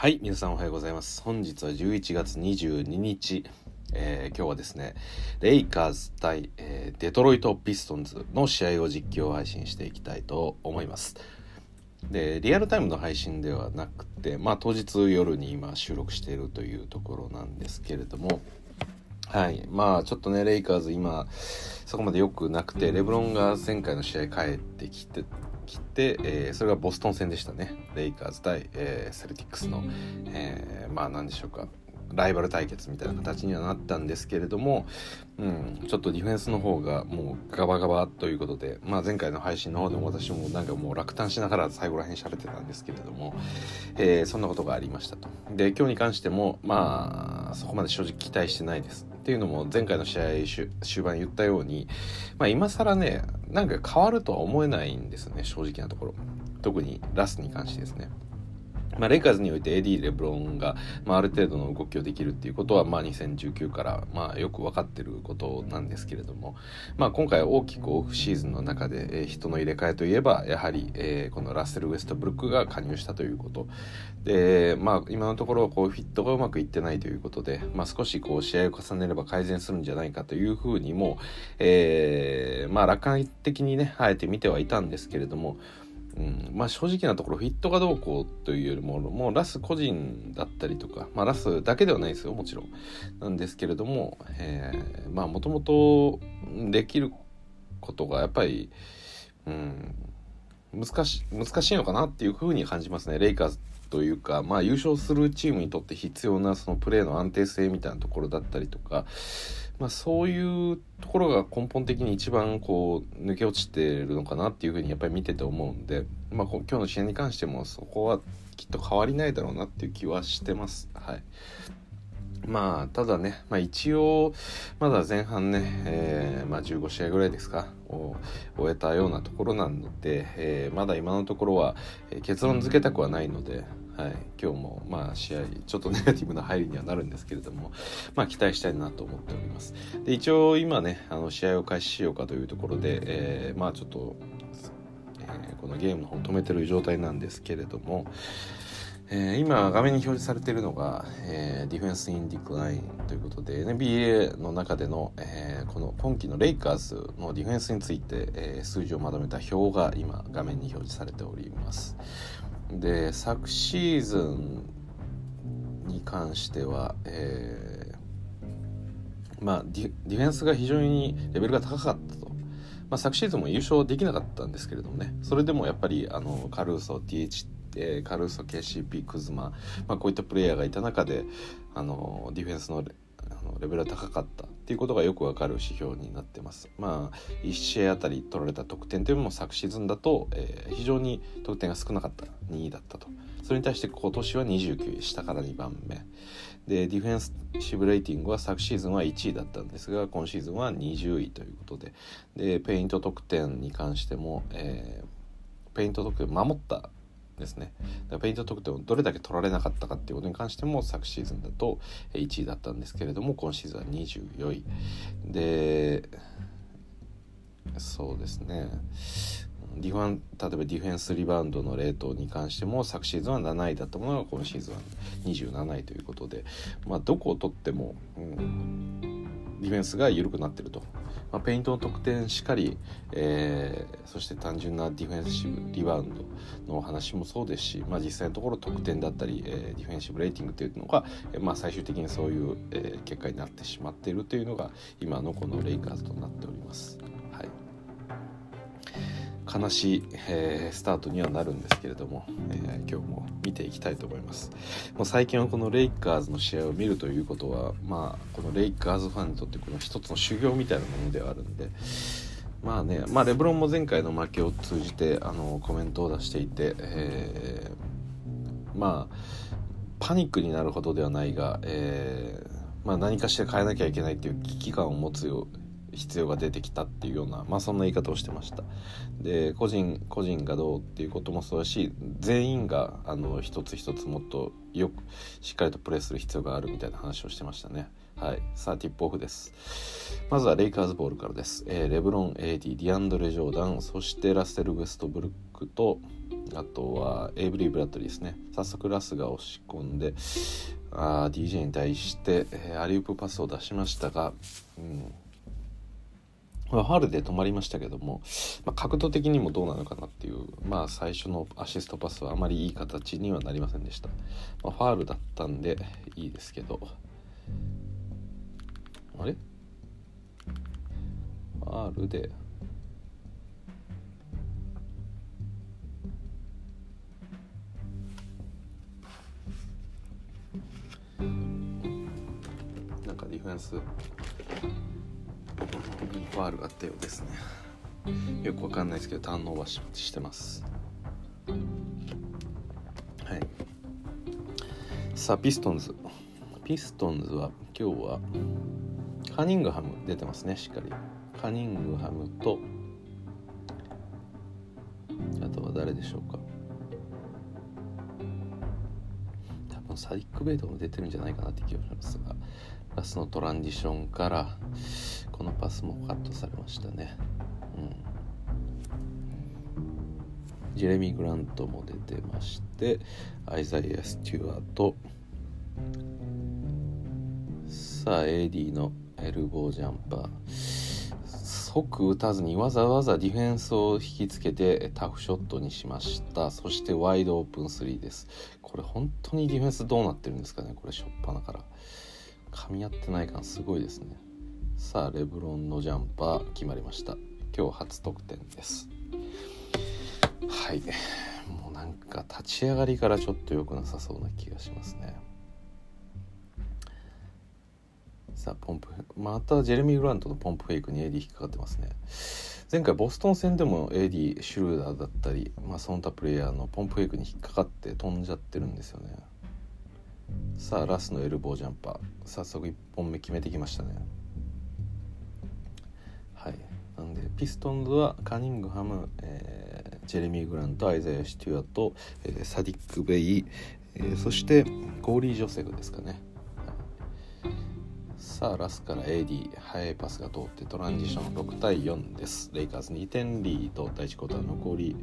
はい、皆さんおはようございます。本日は11月22日、えー今日はですね、レイカーズ対、えーデトロイト・ピストンズの試合を実況配信していきたいと思います。で、リアルタイムの配信ではなくて、まあ当日夜に今収録しているというところなんですけれども、はい。まあ、ちょっとね、レイカーズ今、そこまで良くなくて、レブロンが前回の試合帰ってきて、きて、えーそれがボストン戦でしたね。レイカーズ対、えーセルティックスの、えーまあ、なんでしょうか。ライバル対決みたいな形にはなったんですけれども、うん、ちょっとディフェンスの方がもうガバガバということで、まあ、前回の配信の方でも私もなんかもう落胆しながら最後らへん喋ってたんですけれども、えーそんなことがありましたと。で今日に関してもまあそこまで正直期待してないです。っていうのも前回の試合終盤言ったように、まあ、今更ねなんか変わるとは思えないんですね正直なところ特にラスに関してですね。まあ、レイカーズにおいて AD レブロンが、まあ、ある程度の動きをできるっていうことは、まあ、2019から、まあ、よく分かってることなんですけれども、まあ、今回大きくオフシーズンの中で、えー人の入れ替えといえばやはり、えーこのラッセル・ウェストブルックが加入したということ。で、まあ、今のところこうフィットがうまくいってないということで、まあ、少しこう試合を重ねれば改善するんじゃないかというふうにも、えーまあ、楽観的にねあえて見てはいたんですけれども、うん、まあ正直なところフィットがどうこうというよりももうラス個人だったりとか、まあ、ラスだけではないですよもちろん。なんですけれども、えーまあもともとできることがやっぱり、うん、難し難しいのかなっていうふうに感じますね。レイカーズというか、まあ、優勝するチームにとって必要なそのプレーの安定性みたいなところだったりとか、まあ、そういうところが根本的に一番こう抜け落ちてるのかなっていうふうにやっぱり見てて思うんで、まあ、こ今日の試合に関してもそこはきっと変わりないだろうなっていう気はしてます。はいまあただね、まあ、一応まだ前半ね、えーまあ、15試合ぐらいですかを終えたようなところなので、えーまだ今のところは、え結論付けたくはないので、はい、今日もまあ試合ちょっとネガティブな入りにはなるんですけれども、まあ、期待したいなと思っております。で一応今ねあの試合を開始しようかというところで、えーまあちょっと、えーこのゲームの方止めてる状態なんですけれども、えー今画面に表示されているのが、えーディフェンス・イン・ディクラインということで NBA の中での、えーこの今季のレイカーズのディフェンスについて、え数字をまとめた表が今画面に表示されております。で昨シーズンに関しては、えーまあディディフェンスが非常にレベルが高かったと。まあ、昨シーズンも優勝できなかったんですけれどもね。それでもやっぱりあのカルーソ TH えーカルーソ KCP クズマ、まあ、こういったプレイヤーがいた中であのディフェンスのレあのレベルが高かった。っていうことがよくわかる指標になってます。まあ1試合あたり取られた得点というのも昨シーズンだと、えー非常に得点が少なかった2位だったと。それに対して今年は29位下から2番目。でディフェンスシブレーティングは昨シーズンは1位だったんですが今シーズンは20位ということで。でペイント得点に関しても、えーペイント得点守ったですね。ペイント得点をどれだけ取られなかったかっていうことに関しても昨シーズンだと1位だったんですけれども今シーズンは24位。でそうですね。ディファン例えばディフェンスリバウンドのレートに関しても昨シーズンは7位だったものが今シーズンは27位ということで、まあ、どこを取っても、うん、ディフェンスが緩くなってると、まあ、ペイントの得点しかり、えーそして単純なディフェンシブリバウンドのお話もそうですし、まあ、実際のところ得点だったり、えーディフェンシブレーティングというのが、まあ、最終的にそういう、えー結果になってしまっているというのが今のこのレイカーズとなっております。はい悲しい、えースタートにはなるんですけれども、えー今日も見ていきたいと思います。もう最近はこのレイカーズの試合を見るということはまあこのレイカーズファンにとってこの一つの修行みたいなものではあるんでまあね、まあ、レブロンも前回の負けを通じてあのコメントを出していて、えーまあパニックになるほどではないが、えーまあ、何かしら変えなきゃいけないっていう危機感を持つよう必要が出てきたっていうような、まあ、そんな言い方をしてました。で個人個人がどうっていうこともそうだし全員があの一つ一つもっとよくしっかりとプレーする必要があるみたいな話をしてましたね。はい。さあティップオフです。まずはレイカーズボールからです、えーレブロン AD ディアンドレ・ジョーダンそしてラッセル・ウェストブルックとあとはエイブリー・ブラッドリーですね。早速ラスが押し込んであ DJ に対して、えー、アリウープパスを出しましたが、うん、ファールで止まりましたけども、まあ、角度的にもどうなのかなっていう、まあ、最初のアシストパスはあまりいい形にはなりませんでした、まあ、ファールだったんでいいですけど。あれ？ファールで。なんかディフェンス。ファールがあったようですね。よくわかんないですけどターンオーバーししてます。はい。さあピストンズ。ピストンズは今日はカニングハム出てますねしっかり。カニングハムとあとは誰でしょうか。多分サディック・ベイトも出てるんじゃないかなって気がしますが。ラスのトランジションからこのパスもカットされましたね。うん。ジェレミー・グラントも出てましてアイザイア・スチュワート。さあ AD のエルボージャンパー。即打たずにわざわざディフェンスを引きつけてタフショットにしました。そしてワイドオープン3です。これ本当にディフェンスどうなってるんですかねこれしょっぱなから。噛み合ってない感すごいですね。さあレブロンのジャンパー決まりました。今日初得点です。はい。もうなんか立ち上がりからちょっと良くなさそうな気がしますね。さあポンプまたジェレミー・グラントのポンプフェイクに AD 引っかかってますね。前回ボストン戦でも AD シュルーダーだったり、まあ、その他プレイヤーのポンプフェイクに引っかかって飛んじゃってるんですよね。さあラスのエルボージャンパー。早速1本目決めてきましたね。はい。なんでピストンズはカニングハム、えー、ジェレミー・グラントアイザヤ・シテュアト、えー、サディック・ベイ、えー、そしてゴーリー・ジョセフですかね。さあラスから AD 速いパスが通ってトランジション6対4です。レイカーズ2点リード第1クォーター残り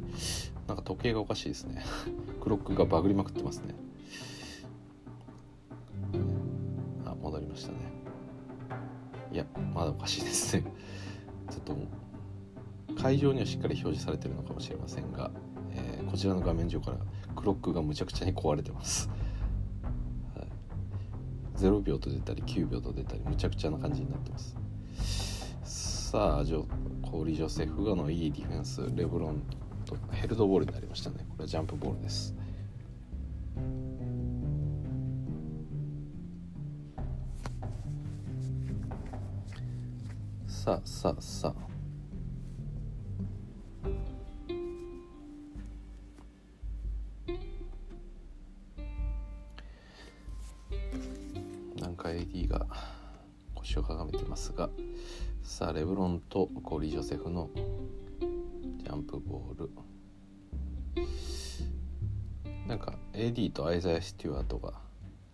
なんか時計がおかしいですね。クロックがバグりまくってますね。あ戻りましたね。いやまだおかしいです。ね ちょっと会場にはしっかり表示されてるのかもしれませんが、えー、こちらの画面上からクロックがむちゃくちゃに壊れてます。0秒と出たり9秒と出たりむちゃくちゃな感じになってます。さあジョコーリ・ジョセフがのいいディフェンスレブロンとヘルドボールになりましたね。これはジャンプボールです。さあさあさ。あなんか AD が腰をかがめてますがさあレブロンとコーリー・ジョセフのジャンプボール。なんか AD とアイザヤ・ステュワートが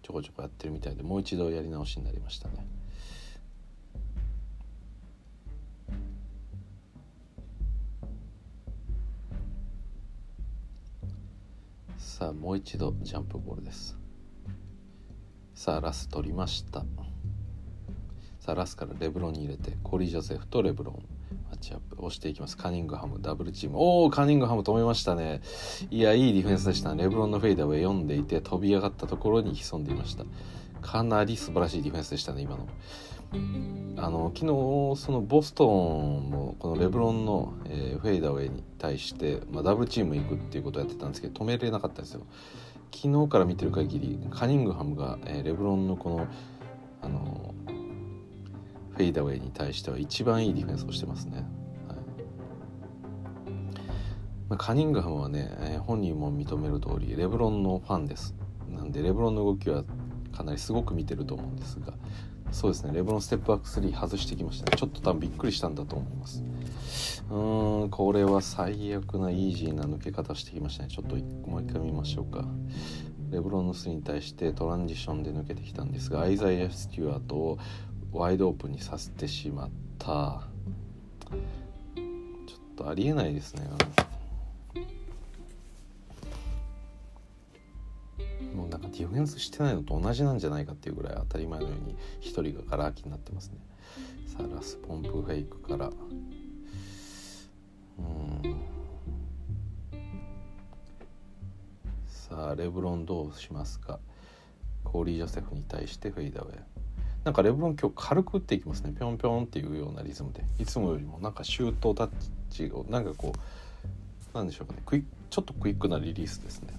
ちょこちょこやってるみたいでもう一度やり直しになりましたね。さあもう一度ジャンプボールです。さあラス取りました。さあラスからレブロンに入れてコリー・ジョセフとレブロンマッチアップ。押していきます。カニングハムダブルチーム。おおカニングハム止めましたね。いやいいディフェンスでしたレブロンのフェイダーを読んでいて飛び上がったところに潜んでいました。かなり素晴らしいディフェンスでしたね今の。あの昨日そのボストンもこのレブロンの、えー、フェイダーウェイに対して、まあ、ダブルチーム行くっていうことをやってたんですけど止めれなかったんですよ昨日から見てる限りカニングハムが、えー、レブロンのこの、あのフェイダーウェイに対しては一番いいディフェンスをしてますね。はいまあ、カニングハムはね、えー、本人も認める通りレブロンのファンです。なんでレブロンの動きはかなりすごく見てると思うんですがそうですね。レブロンステップバック3外してきましたね。ちょっと多分びっくりしたんだと思います。うーんこれは最悪なイージーな抜け方してきましたね。ちょっともう一回見ましょうか。レブロンのスに対してトランジションで抜けてきたんですがアイザイア・スチュワートをワイドオープンにさせてしまった。ちょっとありえないですね。ディフェンスしてないのと同じなんじゃないかっていうぐらい当たり前のように1人がガラ空きになってますね。さあラスポンプフェイクから。うん。さあレブロンどうしますか？コーリー・ジョセフに対してフェイダウェイ。なんかレブロン今日軽く打っていきますね。ぴょんぴょんっていうようなリズムで。いつもよりもなんかシュートタッチをなんかこうなんでしょうかね。クイちょっとクイックなリリースですね。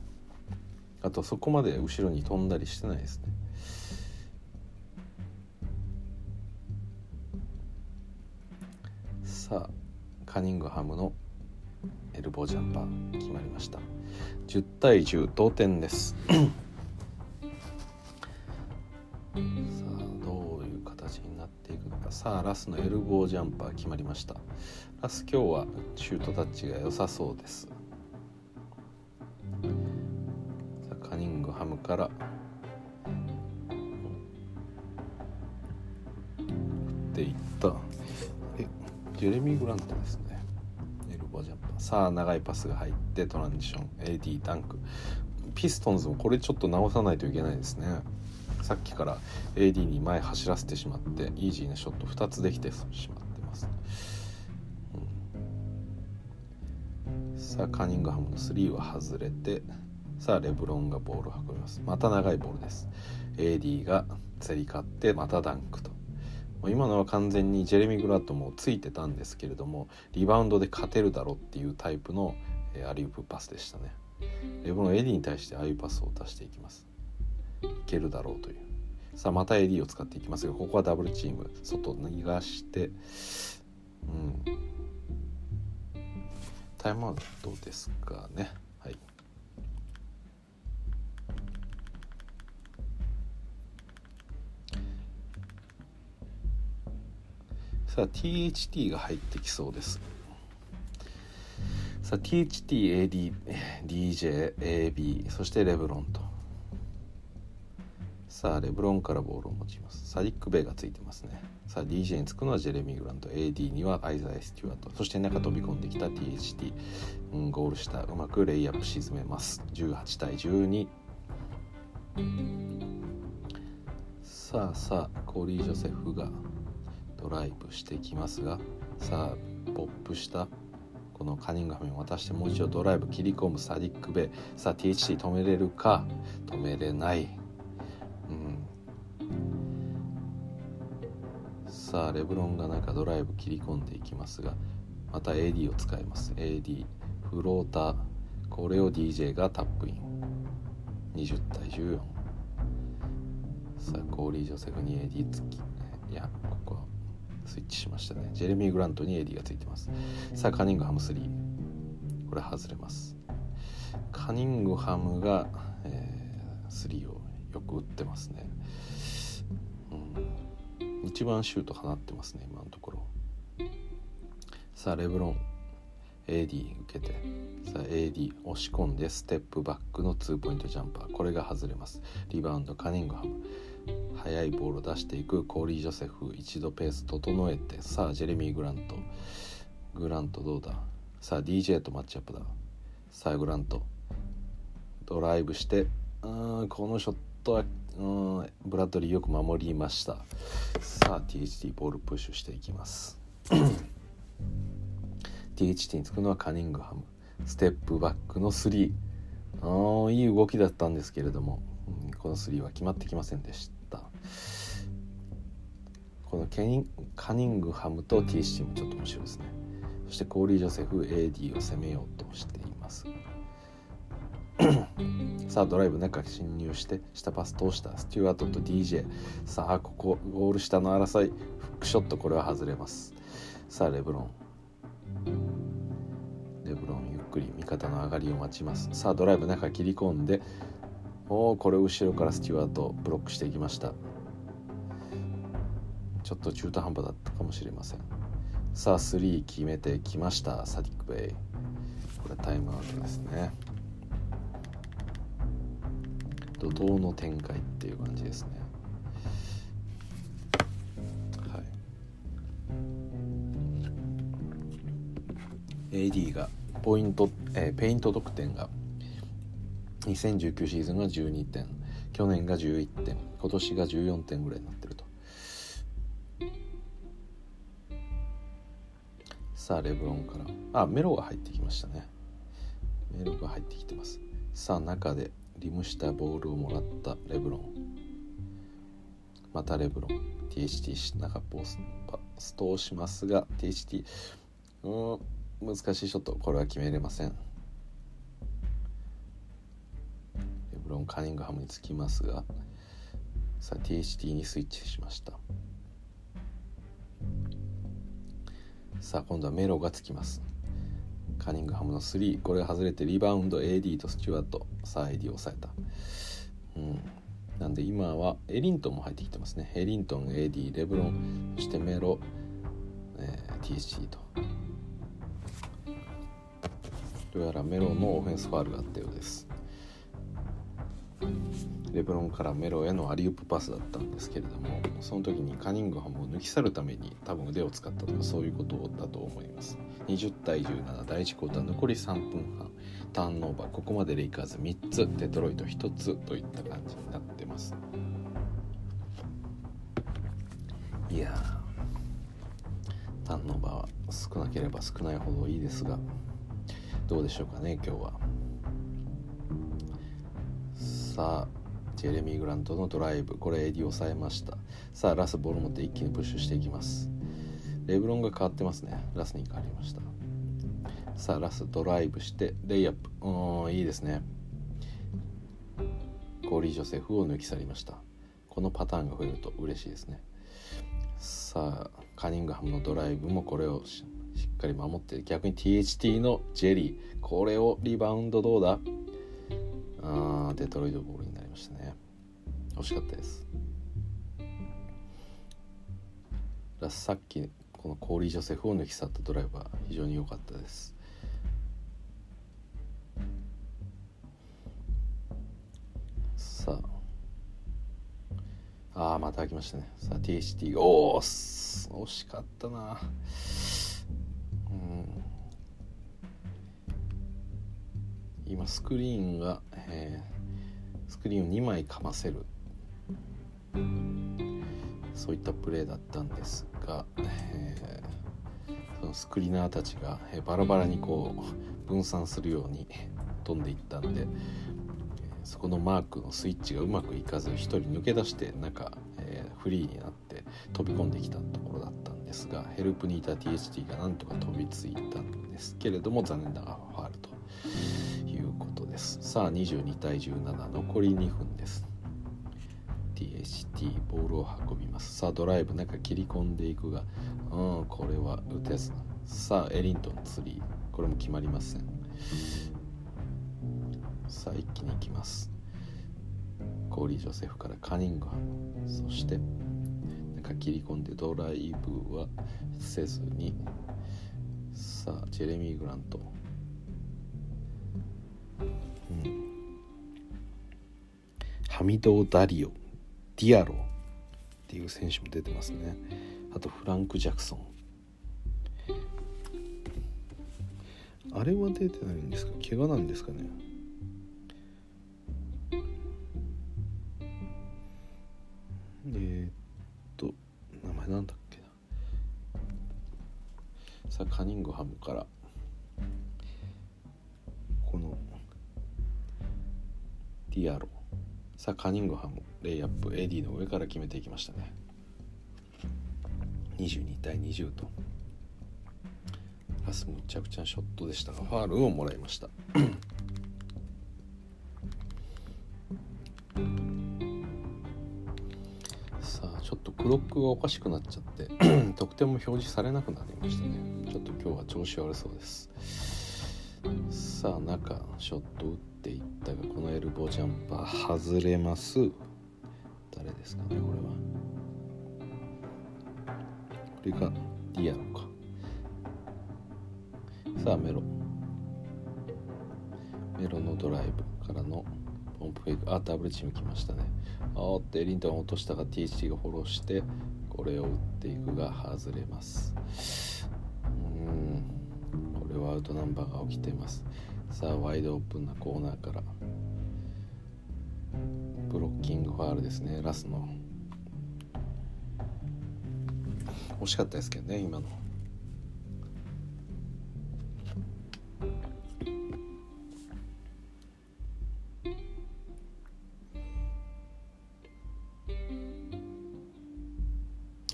あとそこまで後ろに飛んだりしてないですね。さあカニングハムのエルボージャンパー決まりました。10対10同点です。さあどういう形になっていくのか。さあラスのエルボージャンパー決まりました。ラス今日はシュートタッチが良さそうです。ムから。っていった。えジェレミー・グラントですね。エルボージャンパーさあ長いパスが入ってトランジション。AD ダンク。ピストンズもこれちょっと直さないといけないですね。さっきから AD に前走らせてしまってイージーなショット2つできてしまってます、うん、さあカニングハムの3は外れてさあレブロンがボールを運びます。また長いボールです。AD が競り勝ってまたダンクと。もう今のは完全にジェレミー・グラントもついてたんですけれどもリバウンドで勝てるだろうっていうタイプのアリウープパスでしたね。レブロン AD に対してああいうパスを出していきます。いけるだろうという。さあまた AD を使っていきますがここはダブルチーム外逃がしてうん。タイムアウトですかね。さあ THT が入ってきそうです。さあ THT、AD、DJ、AB そしてレブロンと。さあレブロンからボールを持ちます。サディック・ベイがついてますね。さあ DJ につくのはジェレミー・グラント。AD にはアイザイ・スチュワート。そして中飛び込んできた THT、うん、ゴール下うまくレイアップ沈めます。18対12さあさあコーリー・ジョセフがドライブしてきますがさあポップしたこのカニングハムに渡してもう一度ドライブ切り込むサディック・ベイ。さあ THT 止めれるか？止めれない。さあレブロンがなんかドライブ切り込んでいきますがまた AD を使います。AD フローター。これを DJ がタップイン。20対14さあコーリー・ジョセフに AD 付きいやスイッチしましたね。ジェレミー・グラントに AD がついてます。さあカニングハム3これ外れます。カニングハムが、えー、3をよく打ってますね。一番シュート放ってますね今のところ。さあレブロン。AD 受けて。さあ AD 押し込んでステップバックのツーポイントジャンパー。これが外れます。リバウンドカニングハム速いボールを出していくコーリー・ジョセフ一度ペース整えてさあジェレミー・グラント。グラントどうだ？さあ DJ とマッチアップだ。さあグラント。ドライブしてうんこのショットはうんブラッドリーよく守りました。さあ THT ボールプッシュしていきます。THT につくのはカニングハム。ステップバックの3あいい動きだったんですけれども、うん、この3は決まってきませんでした。このケニカニングハムと THT もちょっと面白いですね。そしてコーリー・ジョセフ AD を攻めようとしています。さあドライブ中侵入して下パス通したスチュワートと DJ さあここゴール下の争いフックショットこれは外れます。さあレブロン。レブロンゆっくり味方の上がりを待ちます。さあドライブ中切り込んでおおこれ後ろからスチュワートブロックしていきました。ちょっと中途半端だったかもしれません。さあ3決めてきました。サディックベイ。これタイムアウトですね。怒涛の展開っていう感じですね。はい、AD がポイント、えー、ペイント得点が2019シーズンが12点。去年が11点今年が14点ぐらいになってさあレブロンから。あメロが入ってきましたね。メロが入ってきてます。さあ中でリムしたボールをもらったレブロン。またレブロン。THT 中ポスパストをしますが THT うん難しいショット。これは決めれません。レブロンカニングハムにつきますがさあ THT にスイッチしました。さあ今度はメロがつきます。カニングハムの3これが外れてリバウンド AD とスチュワートさあ AD を抑えた。うん。なんで今はエリントンも入ってきてますね。エリントン AD レブロンそしてメロ、えー、TC と。どうやらメロのオフェンスファールがあったようです。レブロンからメロへのアリウープパスだったんですけれどもその時にカニングハムを抜き去るために多分腕を使ったとかそういうことだと思います。20対17第1クォーター残り3分半。ターンオーバーここまでレイカーズ3つデトロイト1つといった感じになってます。いやターンオーバーは少なければ少ないほどいいですがどうでしょうかね今日は。さあジェレミー・グラントのドライブ。これ AD 抑えました。さあラスボール持って一気にプッシュしていきます。レブロンが変わってますね。ラスに変わりました。さあラスドライブしてレイアップ。うんいいですね。コーリー・ジョセフを抜き去りました。このパターンが増えると嬉しいですね。さあカニングハムのドライブもこれをしっかり守って逆に THT のジェリー。これをリバウンドどうだ？あデトロイトボールに惜しかったです。さっきこのコーリー・ジョセフを抜き去ったドライブは非常に良かったです。さあ。あーまた開きましたね。さあ THT おお惜しかったな。うん。今スクリーンが、えー、スクリーンを2枚かませる。そういったプレーだったんですが、えー、そのスクリーナーたちが、えー、バラバラにこう分散するように飛んでいったんで、そこのマークのスイッチがうまくいかず1人抜け出して中、えー、フリーになって飛び込んできたところだったんですがヘルプにいた THT がなんとか飛びついたんですけれども残念ながらファールということです。さあ22対17残り2分です。THT ボールを運びます。さあドライブ中切り込んでいくがうんこれは打てず。さあエリントンツリー。これも決まりません。さあ一気にいきます。コーリー・ジョセフからカニングハム。そして中切り込んでドライブはせずに。さあジェレミー・グラント。ハミド・ダリオ。ディアロっていう選手も出てますね。あとフランク・ジャクソン。あれは出てないんですか？怪我なんですかね？えー、っと名前なんだっけな？さあカニングハムから。このディアロ。さあカニングハム。レイアップ AD の上から決めていきましたね。22対20と。ラスむちゃくちゃショットでしたがファールをもらいました。さあちょっとクロックがおかしくなっちゃって 得点も表示されなくなりましたね。ちょっと今日は調子悪そうです。さあ中ショット打っていったがこのエルボージャンパー外れます。ですかねこれは。これがディアロか。さあメロ。メロのドライブからのポンプフェイク。あダブルチーム来ましたね。あってリントン落としたが THT がフォローしてこれを打っていくが外れます。うん。これはアウトナンバーが起きてます。さあワイドオープンなコーナーから。ブロッキファールですねラスの。惜しかったですけどね今の。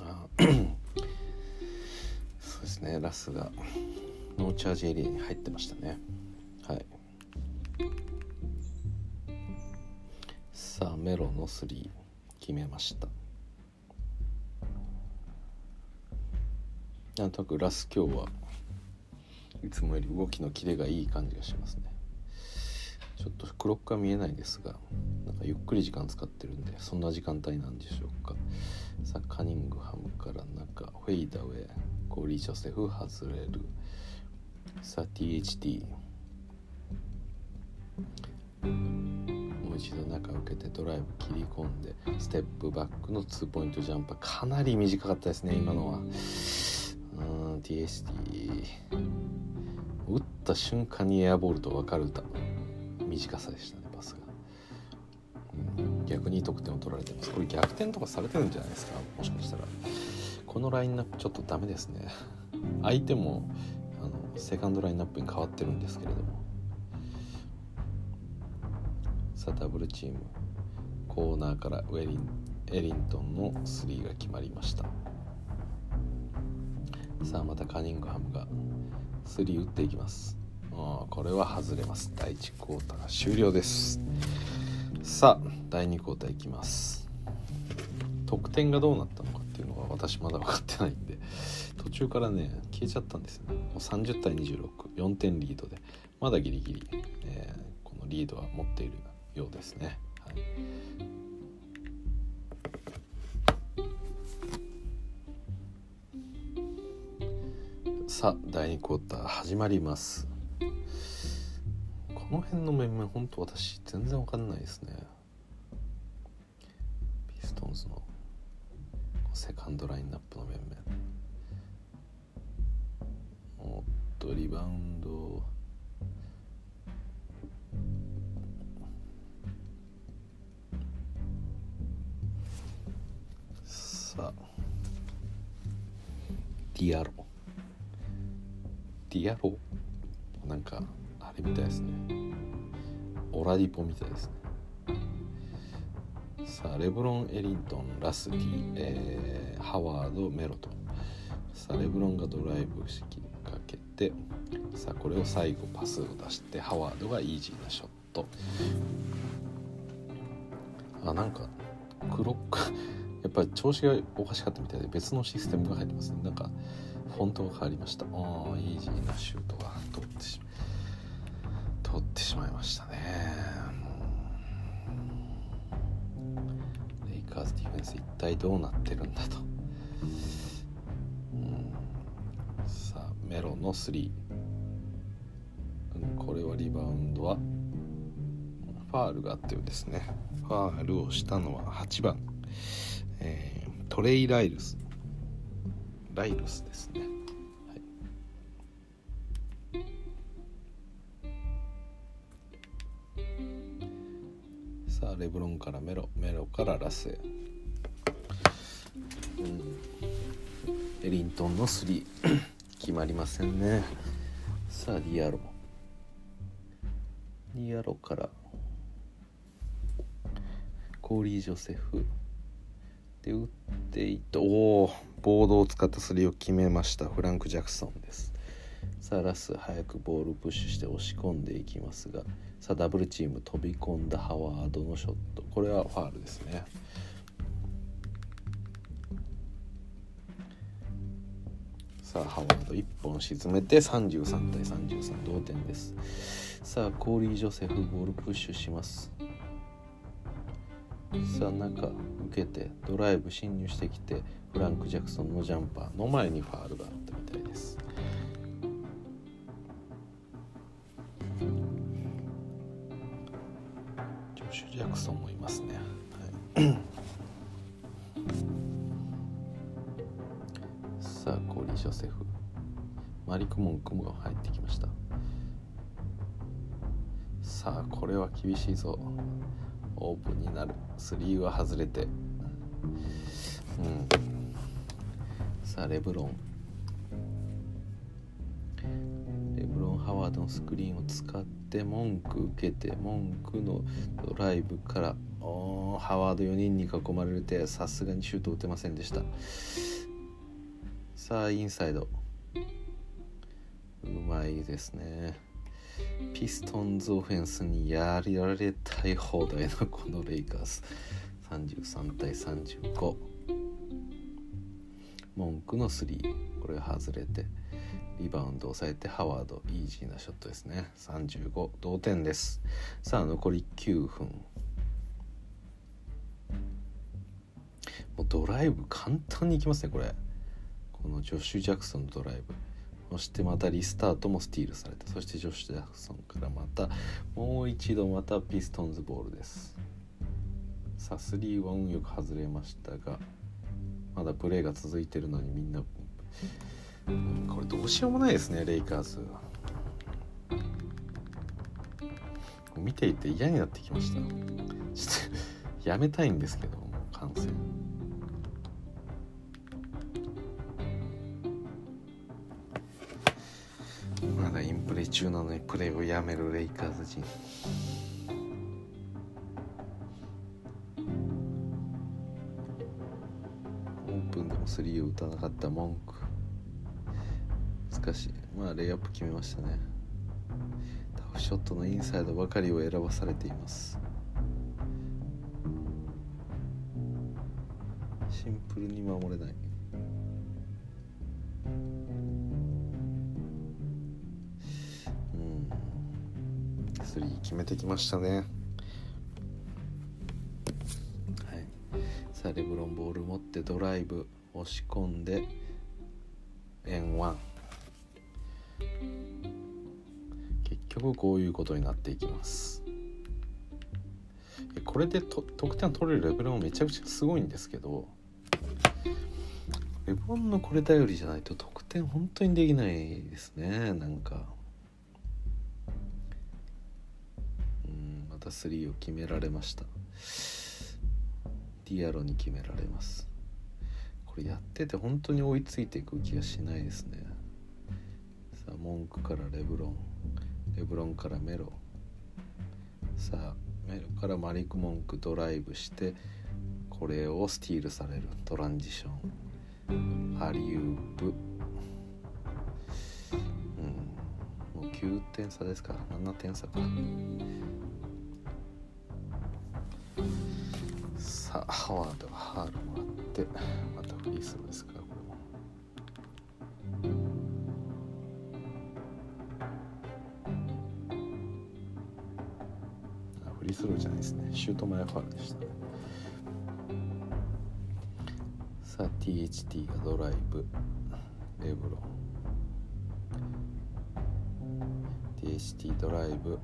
あそうですねラスがノーチャージエリアに入ってましたね。の3決めました。なんとなくラス今日はいつもより動きのキレがいい感じがしますね。ちょっとクロックは見えないですがなんかゆっくり時間使ってるんでそんな時間帯なんでしょうか。さあカニングハムから中フェイダウェイコーリー・ジョセフ外れる。さあ THT 一度中受けてドライブ切り込んでステップバックのツーポイントジャンパー。かなり短かったですね今のは。うん THT 打った瞬間にエアボールと分かる短さでしたねパスが、うん、逆に得点を取られてます。これ逆転とかされてるんじゃないですか？もしかしたら。このラインナップちょっとダメですね。相手もあのセカンドラインナップに変わってるんですけれどもさあダブルチームコーナーからウェリンエリントンの3が決まりました。さあまたカニングハムが3打っていきます。あこれは外れます。第1クォーターが終了です。さあ第2クォーターいきます。得点がどうなったのかっていうのは私まだ分かってないんで途中からね消えちゃったんですよね。もう30対264点リードでまだギリギリ、えー、このリードは持っているようですね、はい。さあ第2クォーター始まります。この辺の面々本当私全然わかんないですね。ピストンズのセカンドラインナップの面々。おっとリバウンド。ディアロ。ディアロ？なんかあれみたいですね。オラディポみたいですね。さあレブロン・エリントンラスティ、えー、ハワード・メロとさあレブロンがドライブ仕掛けてさあこれを最後パスを出してハワードがイージーなショット。あなんかクロックやっぱり調子がおかしかったみたいで別のシステムが入ってますね。なんかフォントが変わりました。ああイージーなシュートが通ってし通ってしまいましたね。レイカーズディフェンス一体どうなってるんだと、うん、さあメロの3、うん、これはリバウンドはファールがあったようですね。ファールをしたのは8番、トレイ・ライルス。ライルスですね、はい、さあレブロンからメロ。メロからラス、うん、エリントンの3 決まりませんね。さあディアロ。ディアロから。コーリー・ジョセフ。で打っていっておおボードを使ったスリーを決めました。フランク・ジャクソンです。さあラス早くボールプッシュして押し込んでいきますがさあダブルチーム飛び込んだハワードのショット。これはファールですね。さあハワード1本沈めて33対33同点です。さあコーリー・ジョセフボールプッシュします。さあ中受けてドライブ侵入してきてフランク・ジャクソンのジャンパーの前にファールがあったみたいです。ジョシュ・ジャクソンもいますね、はい、さあコーリー・ジョセフ。マリク・モンクも入ってきました。さあこれは厳しいぞ。オープンになる。3は外れてうんさあレブロンレブロン・ハワードのスクリーンを使って文句受けて文句のドライブからおハワード4人に囲まれてさすがにシュート打てませんでしたさあインサイドうまいですねピストンズオフェンスにやりられたい放題のこのレイカーズ。33対35文句の3これが外れてリバウンドを抑えてハワードイージーなショットですね。35同点です。さあ残り9分。もうドライブ簡単にいきますねこれ。このジョッシュ・ジャクソンのドライブ。そしてまたリスタートもスティールされたそしてジョシュ・ジャクソンからまたもう一度またピストンズボールです。さあ3は運よく外れましたがまだプレーが続いてるのにみんなこれどうしようもないですねレイカーズ。見ていて嫌になってきました。ちょっとやめたいんですけどもう観戦。プレ中なのにプレーをやめるレイカーズ陣オープンでも3を打たなかった文句難しい。まあレイアップ決めましたね。タフショットのインサイドばかりを選ばされています。シンプルに守れない。3決めてきましたね。はい。さあレブロンボール持ってドライブ押し込んで円1結局こういうことになっていきます。これでと得点取れるレベルもめちゃくちゃすごいんですけどレブロンのこれ頼りじゃないと得点本当にできないですね。なんかうんまた3を決められました。ディアロに決められます。これやってて本当に追いついていく気がしないですね。さあ文句からレブロン。レブロンからメロ。さあメロからマリク・モンクドライブしてこれをスティールされる。トランジション。ハリウープうん。もう9点差ですか7点差か。さあハワードがハールもらってまたフリースローですからこれも。あフリースローじゃないですね。シュート前ファウルでした。ねさあ THT がドライブ。レブロン。THT ドライブ。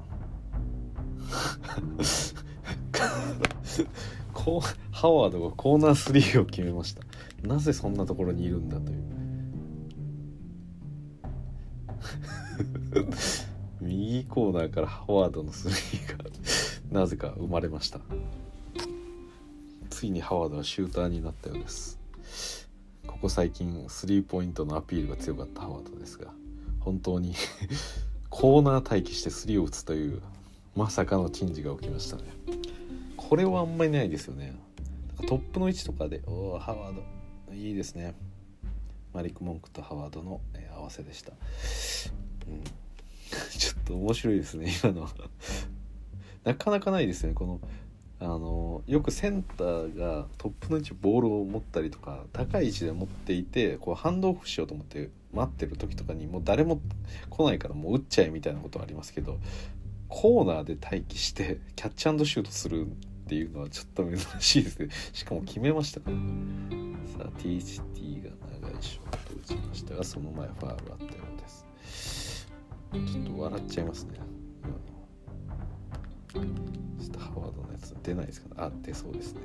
こうハワードがコーナー3を決めました。なぜそんなところにいるんだという。右コーナーからハワードの3がなぜか生まれました。ついにハワードはシューターになったようです。ここ最近スリーポイントのアピールが強かったハワードですが本当に コーナー待機してスリーを打つというまさかの珍事が起きましたね。これはあんまりないですよね。トップの位置とかでおおハワード。いいですね。マリック・モンクとハワードの、えー合わせでした、うん、ちょっと面白いですね今の。はなかなかないですよね。このあのよくセンターがトップの位置ボールを持ったりとか高い位置で持っていてこうハンドオフしようと思って待ってる時とかにもう誰も来ないからもう打っちゃえみたいなことはありますけどコーナーで待機してキャッチシュートするっていうのはちょっと珍しいですね。しかも決めましたから。さあ THT が長いショット打ちましたがその前ファウルあったようです。ちょっと笑っちゃいますね。ちょっとハワードのやつ出ないですかね。あ出そうですね。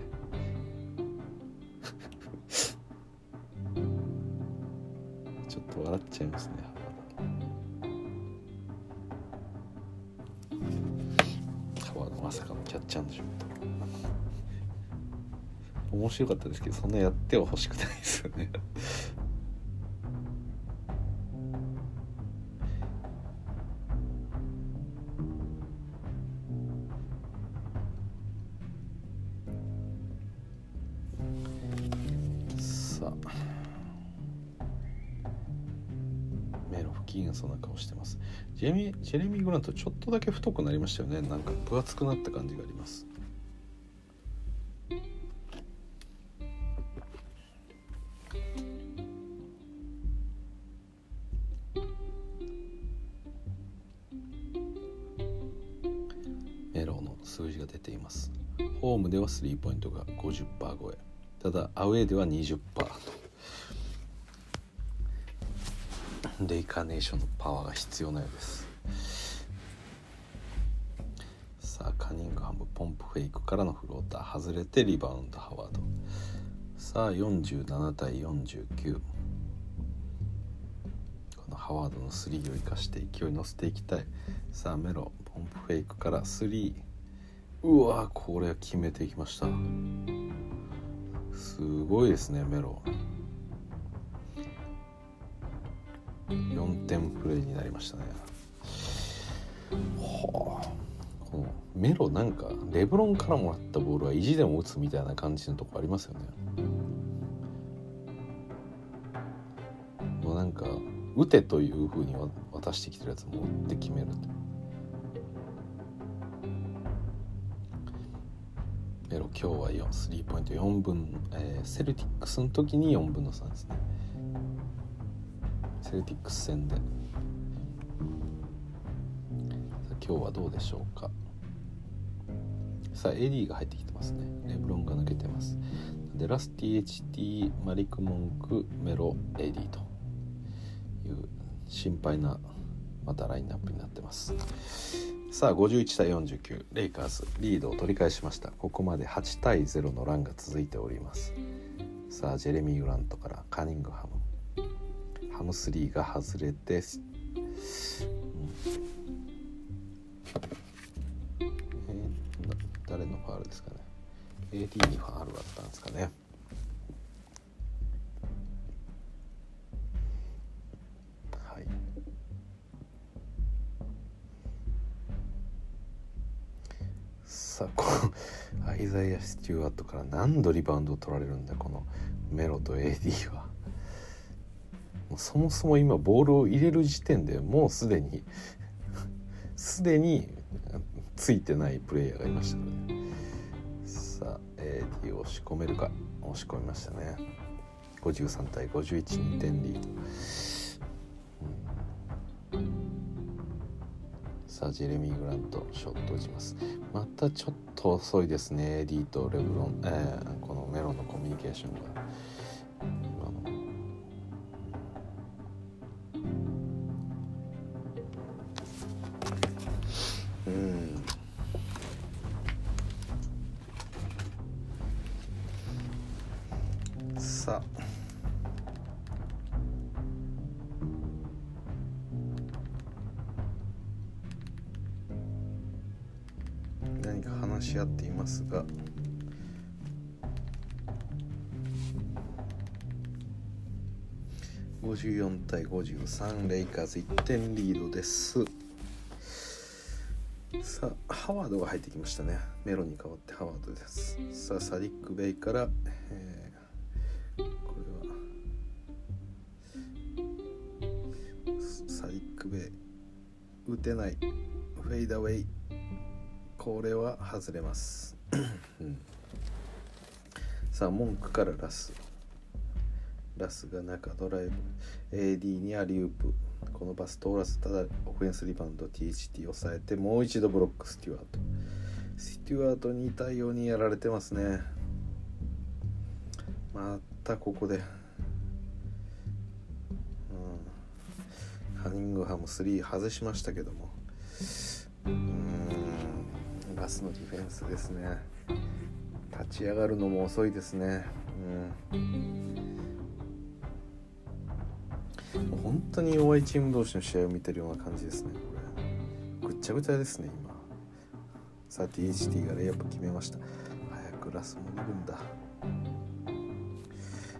ちょっと笑っちゃいますね。まさかのキャッチャーの仕事面白かったですけどそんなやっては欲しくないですよね。ジェミジェレミー・グラントちょっとだけ太くなりましたよね。なんか分厚くなった感じがあります。メロの数字が出ています。ホームではスリーポイントが50%超え。ただアウェーでは20%とレイカーネーションのパワーが必要なようです。さあカニングハムポンプフェイクからのフローター外れてリバウンドハワード。さあ47対49このハワードのスリーを生かして勢い乗せていきたい。さあメロポンプフェイクからスリー。うわこれは決めていきました。すごいですねメロ4点プレーになりましたね。はあ。このメロなんかレブロンからもらったボールは意地でも打つみたいな感じのとこありますよね。もうなんか打てというふうに渡してきてるやつも打って決める。メロ今日は4スリーポイント4分、えー、セルティックスの時に4分の3ですね。セルティックス戦で。今日はどうでしょうか。さあ AD が入ってきてますね。レブロンが抜けてます。でラス THT マリク・モンクメロ AD と。いう心配なまたラインナップになってます。さあ51対49レイカーズリードを取り返しました。ここまで8対0のランが続いております。さあジェレミー・グラントからカニングハム。ハムスリーが外れて、うん。えー、誰のファールですかね。AD にファールだったんですかね。はい。さあこのアイザイア・スチュワートから何度リバウンドを取られるんだこのメロと AD は。そもそも今ボールを入れる時点でもうすでに すでについてないプレイヤーがいましたからねさあ AD を押し込めるか。押し込みましたね。53対512点リード、うん、さあジェレミー・グラントショット打ちます。またちょっと遅いですね。AD とレブロン、えー、このメロンのコミュニケーションが。53レイカーズ1点リードです。さあハワードが入ってきましたね。メロに代わってハワードです。さあサディック・ベイから、えー打てない。フェイダウェイ。これは外れます、うん、さあ文句からラス。ラスが中ドライブ。AD にアリウープ。このパス通らずただオフェンスリバウンド THT 抑えてもう一度ブロックステュワート。ステュワートにいいようにやられてますね。またここで。うん。カニングハム3外しましたけども。うん。ラスのディフェンスですね。立ち上がるのも遅いですね。うん。本当に弱いチーム同士の試合を見てるような感じですねこれ。ぐっちゃぐちゃですね今。さて HT がレイアップ決めました。早くラス戻るんだ。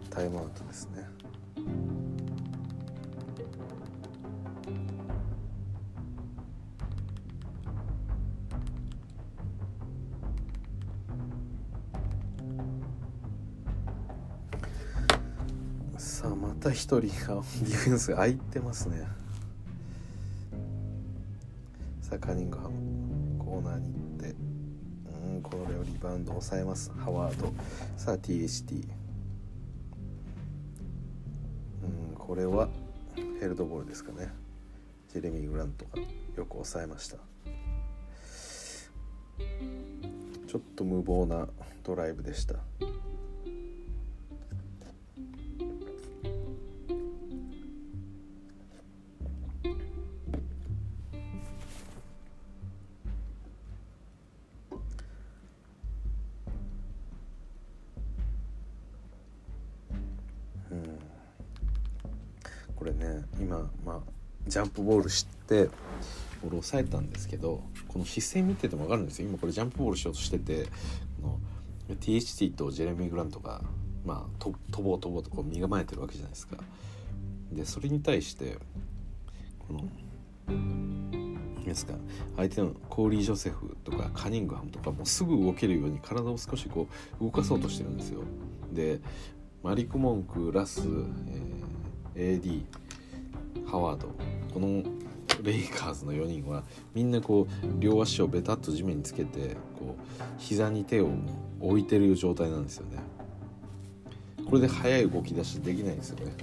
タイムアウトですね。さあまた一人がディフェンス空いてますね。さあカニングハムコーナーに行って。うんこれをリバウンド抑えます。ハワード。さあ THT うんこれはヘルドボールですかね。ジェレミー・グラントがよく抑えました。ちょっと無謀なドライブでした。プボールしてボール抑えたんですけどこの姿勢見てても分かるんですよ今これジャンプボールしようとしててこの THT とジェレミー・グラントが、まあ、と飛ぼう飛ぼうとこう身構えてるわけじゃないですか。でそれに対してこのですか相手のコーリー・ジョセフとかカニングハムとかもすぐ動けるように体を少しこう動かそうとしてるんですよ。でマリク・モンクラス、えー、AD ハワードこのレイカーズの4人はみんなこう両足をベタッと地面につけてこう膝に手を置いてる状態なんですよね。これで速い動き出しできないんですよね。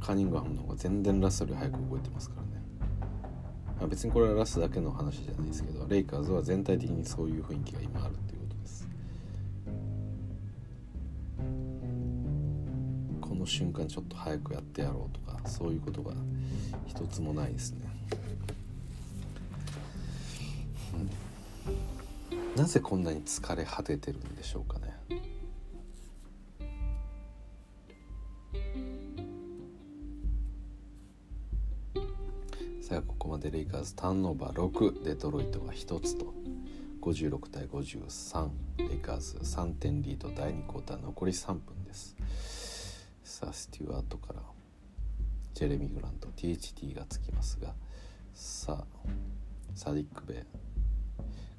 カニングハムの方が全然ラストより早く動いてますからね。別にこれはラストだけの話じゃないですけどレイカーズは全体的にそういう雰囲気が今あるっての瞬間ちょっと早くやってやろうとかそういうことが一つもないですね、なぜこんなに疲れ果ててるんでしょうかね。さあここまでレイカーズターンオーバー6デトロイトは1つと。56対53レイカーズ3点リード第2クォーター残り3分です。さあステュワートからジェレミー・グラント THT がつきますがさあサディック・ベイ。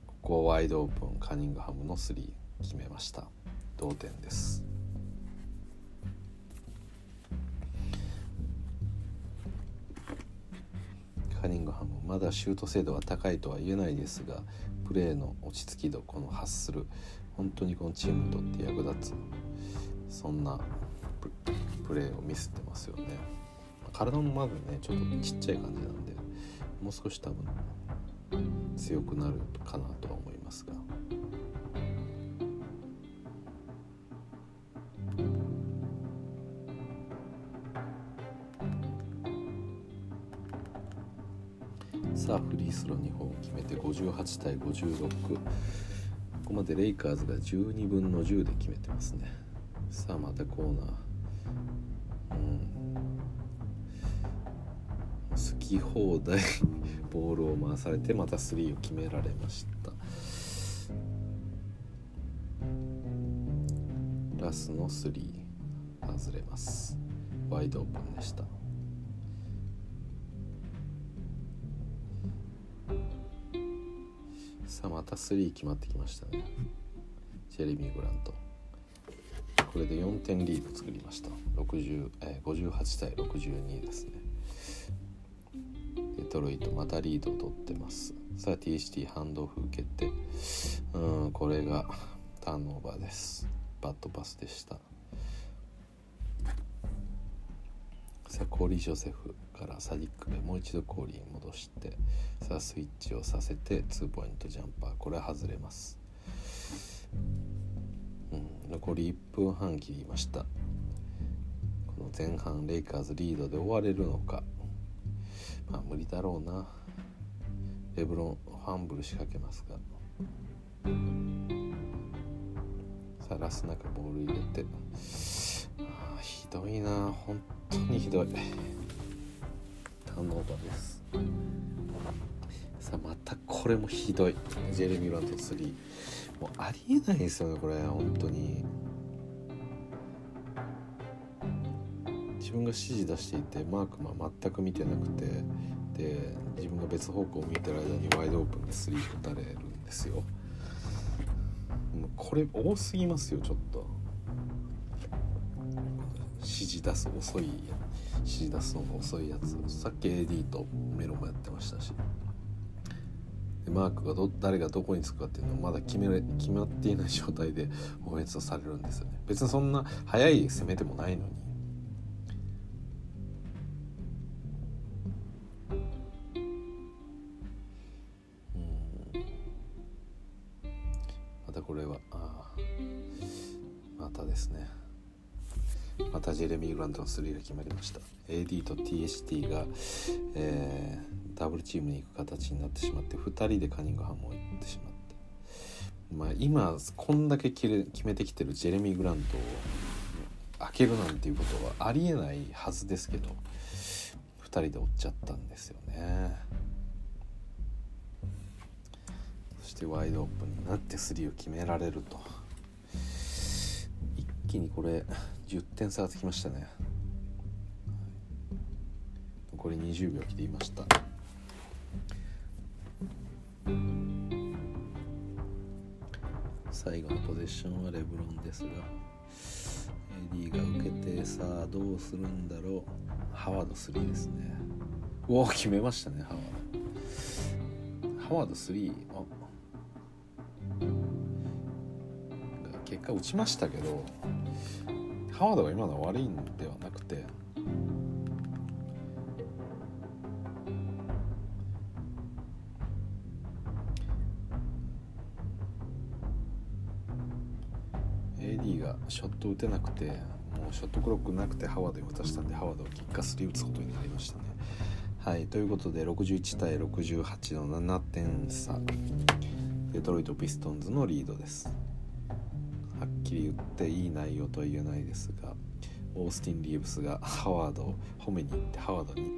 ここはワイドオープンカニングハムの3決めました。同点です。カニングハムまだシュート精度は高いとは言えないですがプレーの落ち着き度この発する本当にこのチームにとって役立つそんなプレーを見せてますよね。体もまだねちょっとちっちゃい感じなんでもう少し多分強くなるかなとは思いますが。さあフリースロー2本決めて58対56ここまでレイカーズが12分の10で決めてますね。さあまたコーナー。うん。好き放題ボールを回されてまた3を決められました。ラスの3外れます。ワイドオープンでした。さあまた3決まってきましたね。ジェレミー・グラント。これで4点リード作りました。60、えー、58対62ですね。デトロイトまたリードを取ってます。さあ THT ハンドオフ受けてうんこれがターンオーバーです。バットパスでした。さあコーリー・ジョセフからサディックでもう一度コーリーに戻してさあスイッチをさせて2ポイントジャンパー。これは外れます、残り1分半切りました。この前半レイカーズリードで終われるのか。まあ無理だろうな。レブロンファンブル仕掛けますが。さあラス中ボール入れて。ああひどいな。本当にひどい。ハンノーバーです。さあまたこれもひどい。ジェレミー・ランド3もうありえないですよねこれ本当に。自分が指示出していてマークは全く見てなくてで自分が別方向を見てる間にワイドオープンでスリー打たれるんですよ。もうこれ多すぎますよちょっと。指示出す遅い指示出すのが遅いやつ。さっき AD とメロもやってましたし。でマークがど誰がどこにつくかっていうのはまだ決め決まっていない状態でオフェンスされるんですよね。別にそんな速い攻めてもないのに。またこれはあまたですね。またジェレミー・グラントの3が決まりました。AD と THT が、えー、ダブルチームに行く形になってしまって2人でカニングハムを行ってしまってまあ今こんだけ決めてきてるジェレミー・グラントを開けるなんていうことはありえないはずですけど2人で追っちゃったんですよね。そしてワイドオープンになって3を決められると。一気にこれ10点差がつきましたね。残り20秒切りました。最後のポゼッションはレブロンですが AD が受けてさあどうするんだろう。ハワード3ですね。おお決めましたねハワード。ハワード3あ。結果打ちましたけどハワードが今のは悪いんではなくてがショット打てなくてもうショットクロックなくてハワードに渡したんでハワードをキッカー3打つことになりましたね。はいということで61対68の7点差デトロイト・ピストンズのリードです。はっきり言っていい内容とは言えないですがオースティン・リーブスがハワードを褒めに行ってハワードに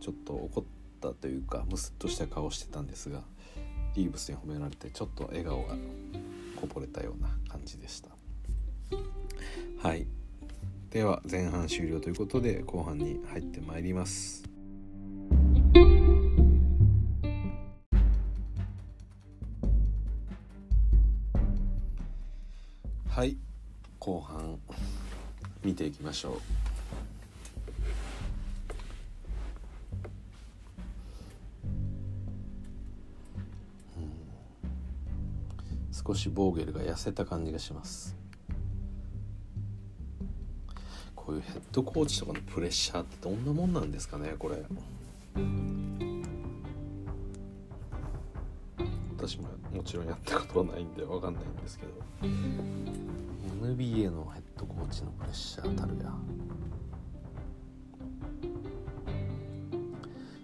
ちょっと怒ったというかムスッとした顔をしてたんですがリーブスに褒められてちょっと笑顔がこぼれたような感じでした。はいでは前半終了ということで後半に入ってまいります後半見ていきましょう。少しボーゲルが痩せた感じがします。こういうヘッドコーチとかのプレッシャーってどんなもんなんですかねこれ。私ももちろんやったことはないんで分かんないんですけど。NBA のヘッドコーチのプレッシャーたるや。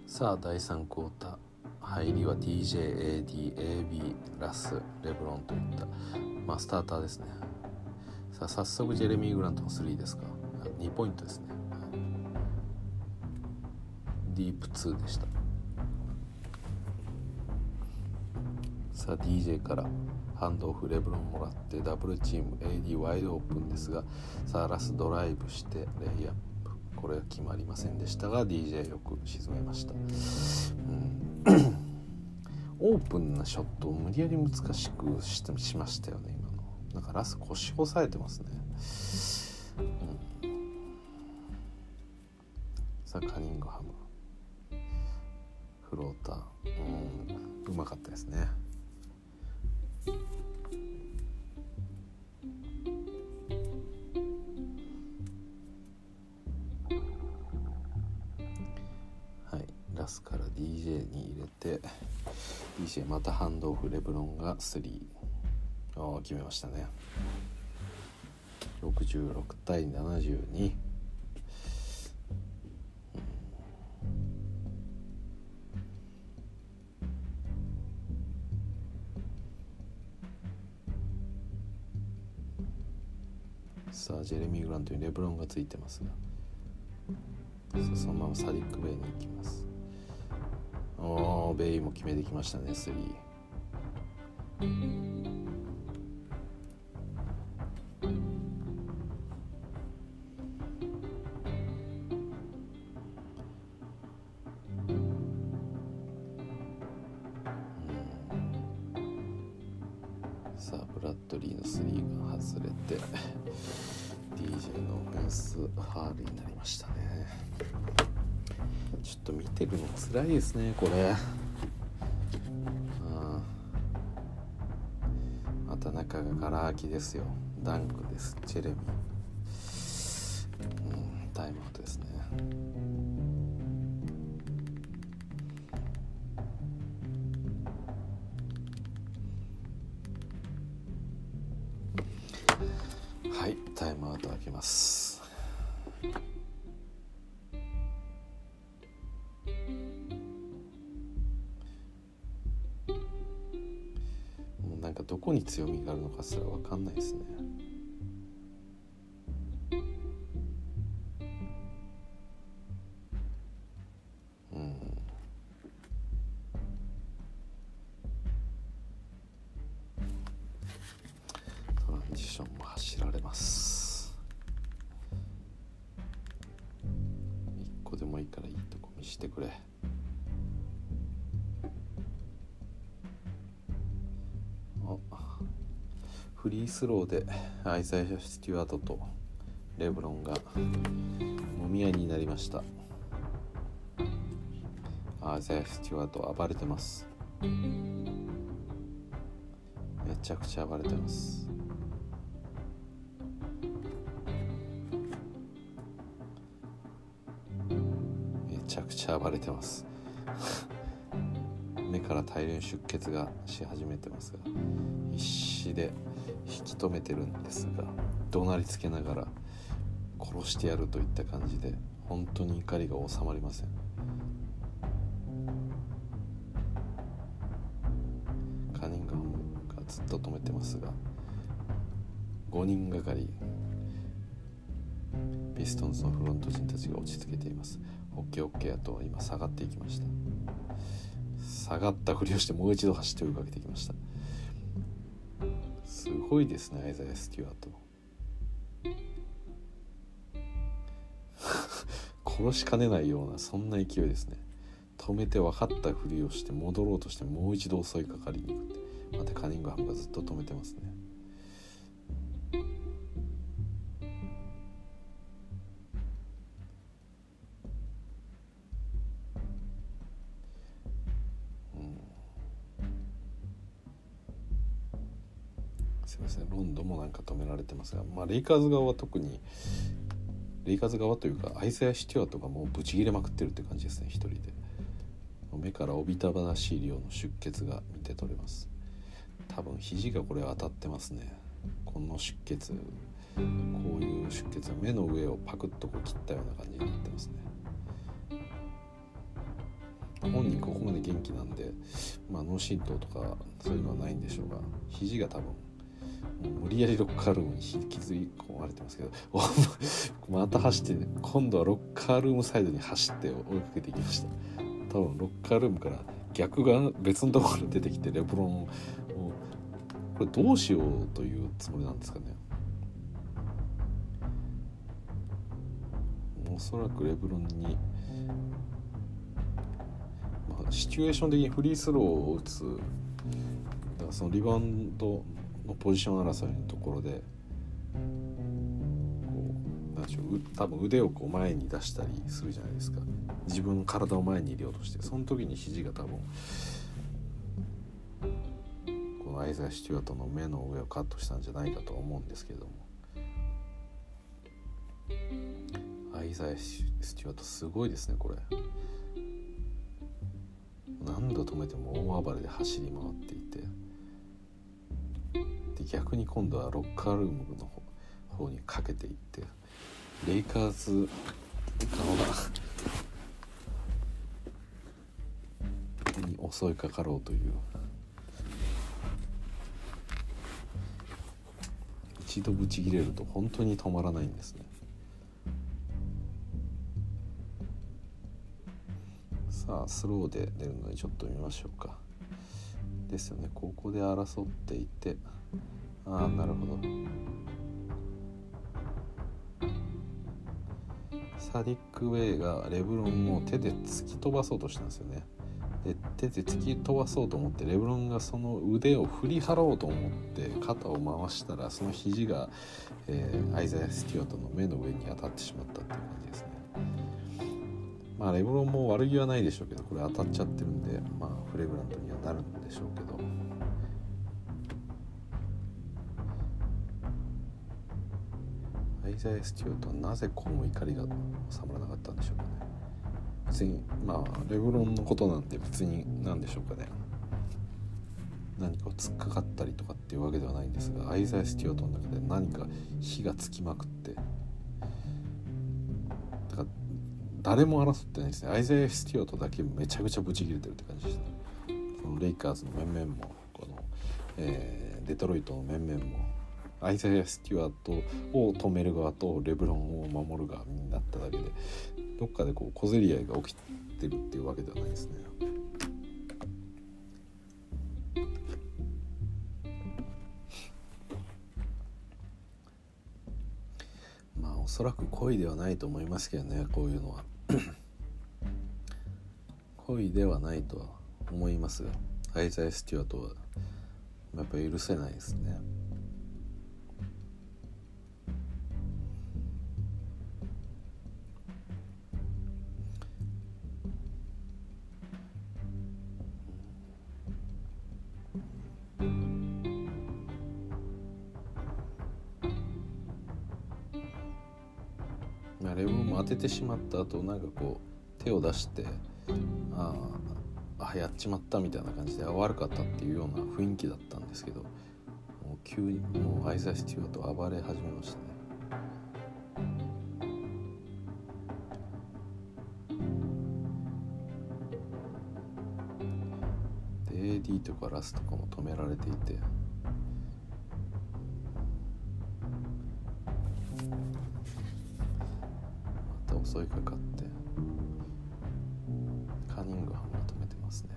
さあ第3クォーター。入りは DJADAB ラスレブロンといった。まあスターターですね。さあ早速ジェレミー・グラントの3ですか。2ポイントですね、ディープ2でした。さあ DJ から。ハンドオフレブロンもらってダブルチーム AD ワイドオープンですがさあラスドライブしてレイアップ。これは決まりませんでしたが DJ よく沈めました、うん、オープンなショットを無理やり難しくしてしましたよね今の。なんかラス腰押さえてますね、うん。さカニングハム。フローター。うん。うまかったですね。DJ に入れて DJ またハンドオフレブロンが3ああ決めましたね。66対72さあジェレミー・グラントにレブロンがついてますが。そのままサディック・ベイに行きます。おベイも決めてきましたね3。いですねこれ。うん。また中がガラ空きですよ。ダンクです。チェレミ。うんタイムアウトですね。があるのかすら分かんないですね。リースローでアイザイア・スチュワートとレブロンがもみ合いになりました。アイザイア・スチュワート暴れてます。めちゃくちゃ暴れてます。めちゃくちゃ暴れてます。目から大量に出血がし始めてますが必死で引き止めてるんですが怒鳴りつけながら殺してやるといった感じで本当に怒りが収まりません。カニンガムがずっと止めてますが5人がかりピストンズのフロント陣たちが落ち着けています。オッケーオッケーと今下がっていきました。下がったふりをしてもう一度走って追いかけてきました。ごいですねアイザイア・ステュワート。殺しかねないようなそんな勢いですね。止めて分かったふりをして戻ろうとしてもう一度襲いかかりに行くって。またカニングハムがずっと止めてますね。すいません。ロンドンもなんか止められてますが、まあ、レイカーズ側は特にレイカーズ側というかアイザヤ・シテュワートがもうブチ切れまくってるって感じですね一人で。目からおびたばしい量の出血が見て取れます。多分肘がこれ当たってますね。この出血こういう出血は目の上をパクッとこう切ったような感じになってますね。本人ここまで元気なんで、まあ、脳震盪とかそういうのはないんでしょうが肘が多分無理やりロッカールームに引きずり込まれてますけど また走って、ね、今度はロッカールームサイドに走って追いかけていきました。多分ロッカールームから逆が別のところに出てきてレブロンをこれどうしようというつもりなんですかね。おそらくレブロンに、まあ、シチュエーション的にフリースローを打つだからそのリバウンドのポジション争いのところでこうなんでしょう多分腕をこう前に出したりするじゃないですか。自分の体を前に入れようとして。その時に肘が多分このアイザー・シチュワートの目の上をカットしたんじゃないかと思うんですけれども。アイザー・スチュワートすごいですねこれ。何度止めても大暴れで走り回っていて。で逆に今度はロッカールームの方にかけていってレイカーズ側に襲いかかろうという。一度ブチ切れると本当に止まらないんですね。さあスローで出るのでちょっと見ましょうか。ですよね。ここで争っていて。ああなるほど。サディック・ウェイがレブロンを手で突き飛ばそうとしたんですよね。で手で突き飛ばそうと思ってレブロンがその腕を振り払おうと思って肩を回したらその肘が、えー、アイザイ・ステュアートの目の上に当たってしまったっていう感じですねまあレブロンも悪気はないでしょうけどこれ当たっちゃってるんでまあフレグラントにはなるんでしょうけど。アイザイ・ステュートはなぜこの怒りが収まらなかったんでしょうかね。別にまあレブロンのことなんで別に何でしょうかね。何かを突っかかったりとかっていうわけではないんですがアイザイア・ステュアートの中で何か火がつきまくって誰も争ってないですねアイザイア・ステュアートだけめちゃくちゃブチ切れてるって感じですねそのレイカーズの面々もこの、えー、デトロイトの面々もアイザイア・ステュアートを止める側とレブロンを守る側になっただけでどっかでこう小競り合いが起きてるっていうわけではないですね。まあおそらく恋ではないと思いますけどねこういうのは。恋ではないとは思いますがアイザイ・ステュアートはやっぱ許せないですね。ロンも当てしまった後なんかこう手を出してああやっちまったみたいな感じで悪かったっていうような雰囲気だったんですけどもう急にもうアイザ・ステュート暴れ始めましたね。で AD とかラスとかも止められていて。襲いかかって。カニングハムが止めてますね。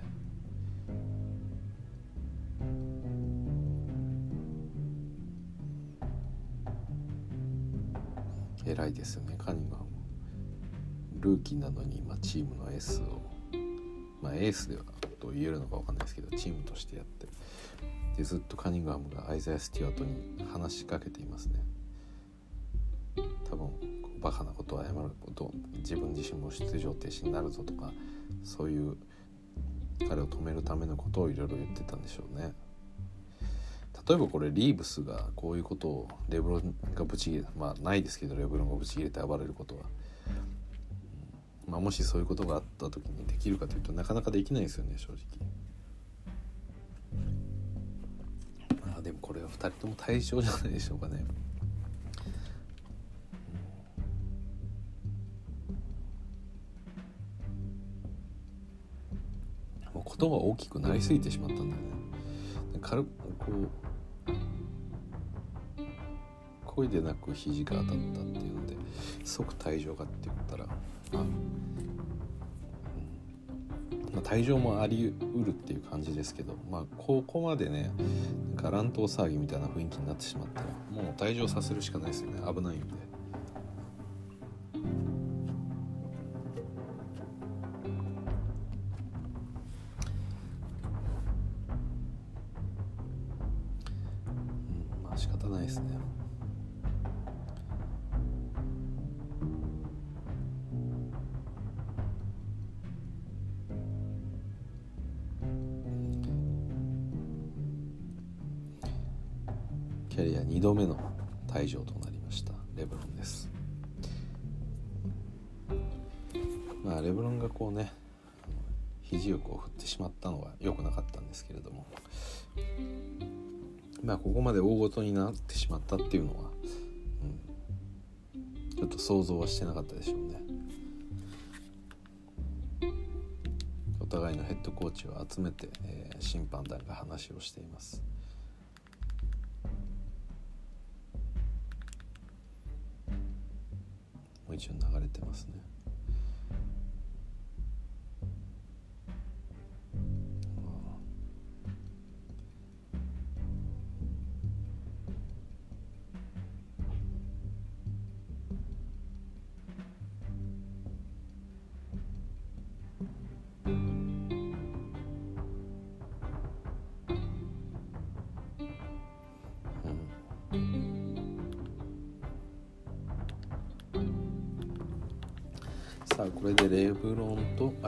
偉いですよね。カニングハムルーキーなのに今チームのエースを。まあエースではと言えるのか分かんないですけどチームとしてやってでずっとカニングハムがアイザー・ステュアートに話しかけていますね。バカなことを謝ること自分自身も出場停止になるぞとかそういう彼を止めるためのことをいろいろ言ってたんでしょうね。例えばこれリーブスがこういうことをレブロンがブチ切れまあないですけどレブロンがブチ切れて暴れることは、まあ、もしそういうことがあった時にできるかというとなかなかできないですよね正直。まあでもこれは2人とも対象じゃないでしょうかね。ことが大きくなりすぎてしまったんだよね。軽こう恋でなく肘が当たったっていうので即退場かって言ったらあ、まあ、退場もありうるっていう感じですけど、まあ、ここまでねなんか乱闘騒ぎみたいな雰囲気になってしまったらもう退場させるしかないですよね危ないんで。まあここまで大ごとになってしまったっていうのは、うん、ちょっと想像はしてなかったでしょうね。お互いのヘッドコーチを集めて、えー、審判団が話をしています。もう一応流れてますね。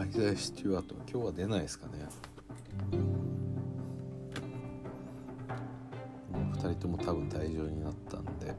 ンとアイザイ・スチュワート今日は出ないですかね。2人とも多分退場になったんで。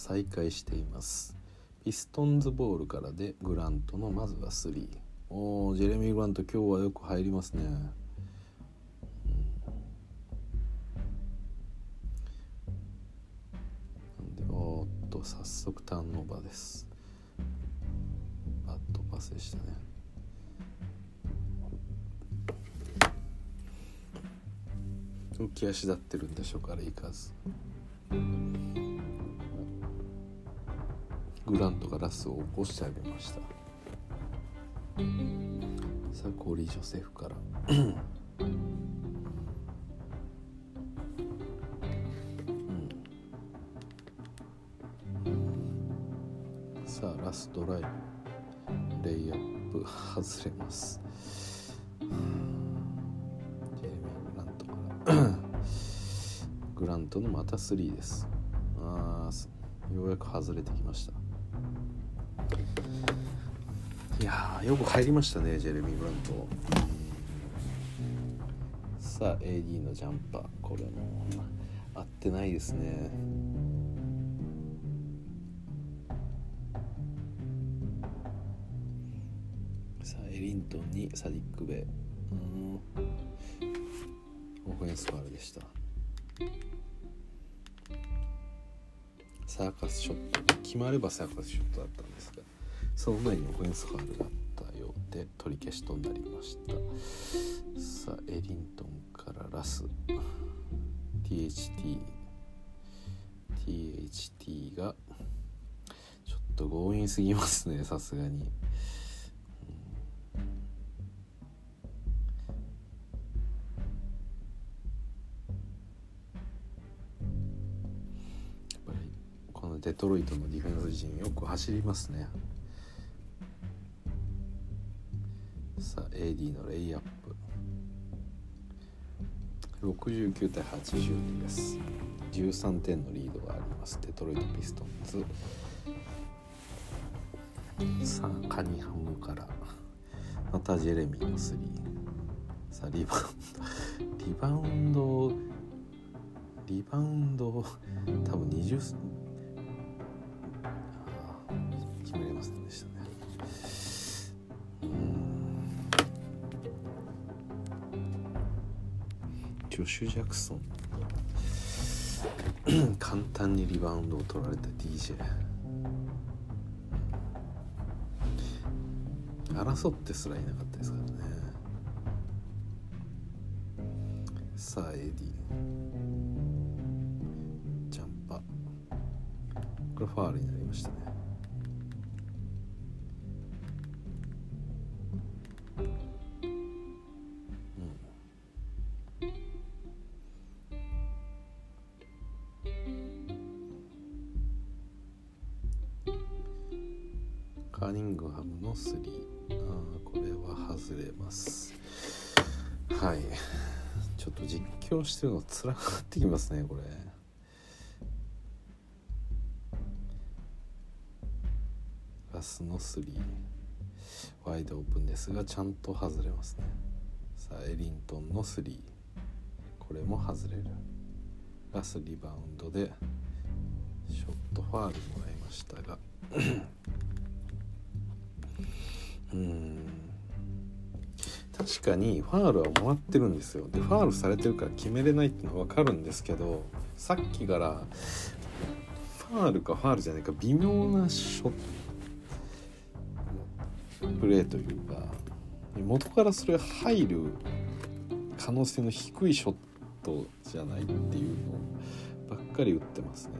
再開しています。ピストンズボールからでグラントのまずは3おおジェレミー・グラント今日はよく入りますね、うん、なんでおーっと早速ターンオーバーです。バットパスでしたね。浮き足立ってるんでしょうかレイカーグラントがラスを起こしてあげました。さあコーリー・ジョセフから。うん、さあラストライブレイアップ外れます。ジェレミー・グラントから。グラントのまた3です。ああようやく外れてきました。やよく入りましたねジェレミー・ブラント。さあ AD のジャンパー。これも合ってないですね。さあエリントンにサディック・ベ。イうん。オフェンスファールでした。サーカスショット。決まればサーカスショットだったんですが。その前にオフェンスファールがあったようで取り消しとなりました。さあエリントンからラス。THT THT がちょっと強引すぎますねさすがに、やっぱりこのデトロイトのディフェンス陣よく走りますね。CD のレイアップ。69対82です。13点のリードがあります。デトロイト・ピストンズ。さあカニハムから。またジェレミーの3さあリバウンド。リバウンドリバウンド多分20決めれませんでしたね。ジョシュ・ジャクソン。簡単にリバウンドを取られた DJ 争ってすらいなかったですからね。さあエディ。ジャンパー。これファールになりましたね。況してるのつらくなってきますねこれ。ラスの3ワイドオープンですがちゃんと外れますね。さあエリントンの3これも外れる。ラスリバウンドでショットファールもらいましたが。うん。確かにファールはもらってるんですよでファールされてるから決めれないっていうのは分かるんですけどさっきからファールかファールじゃないか微妙なショットプレーというか元からそれ入る可能性の低いショットじゃないっていうのばっかり打ってますね。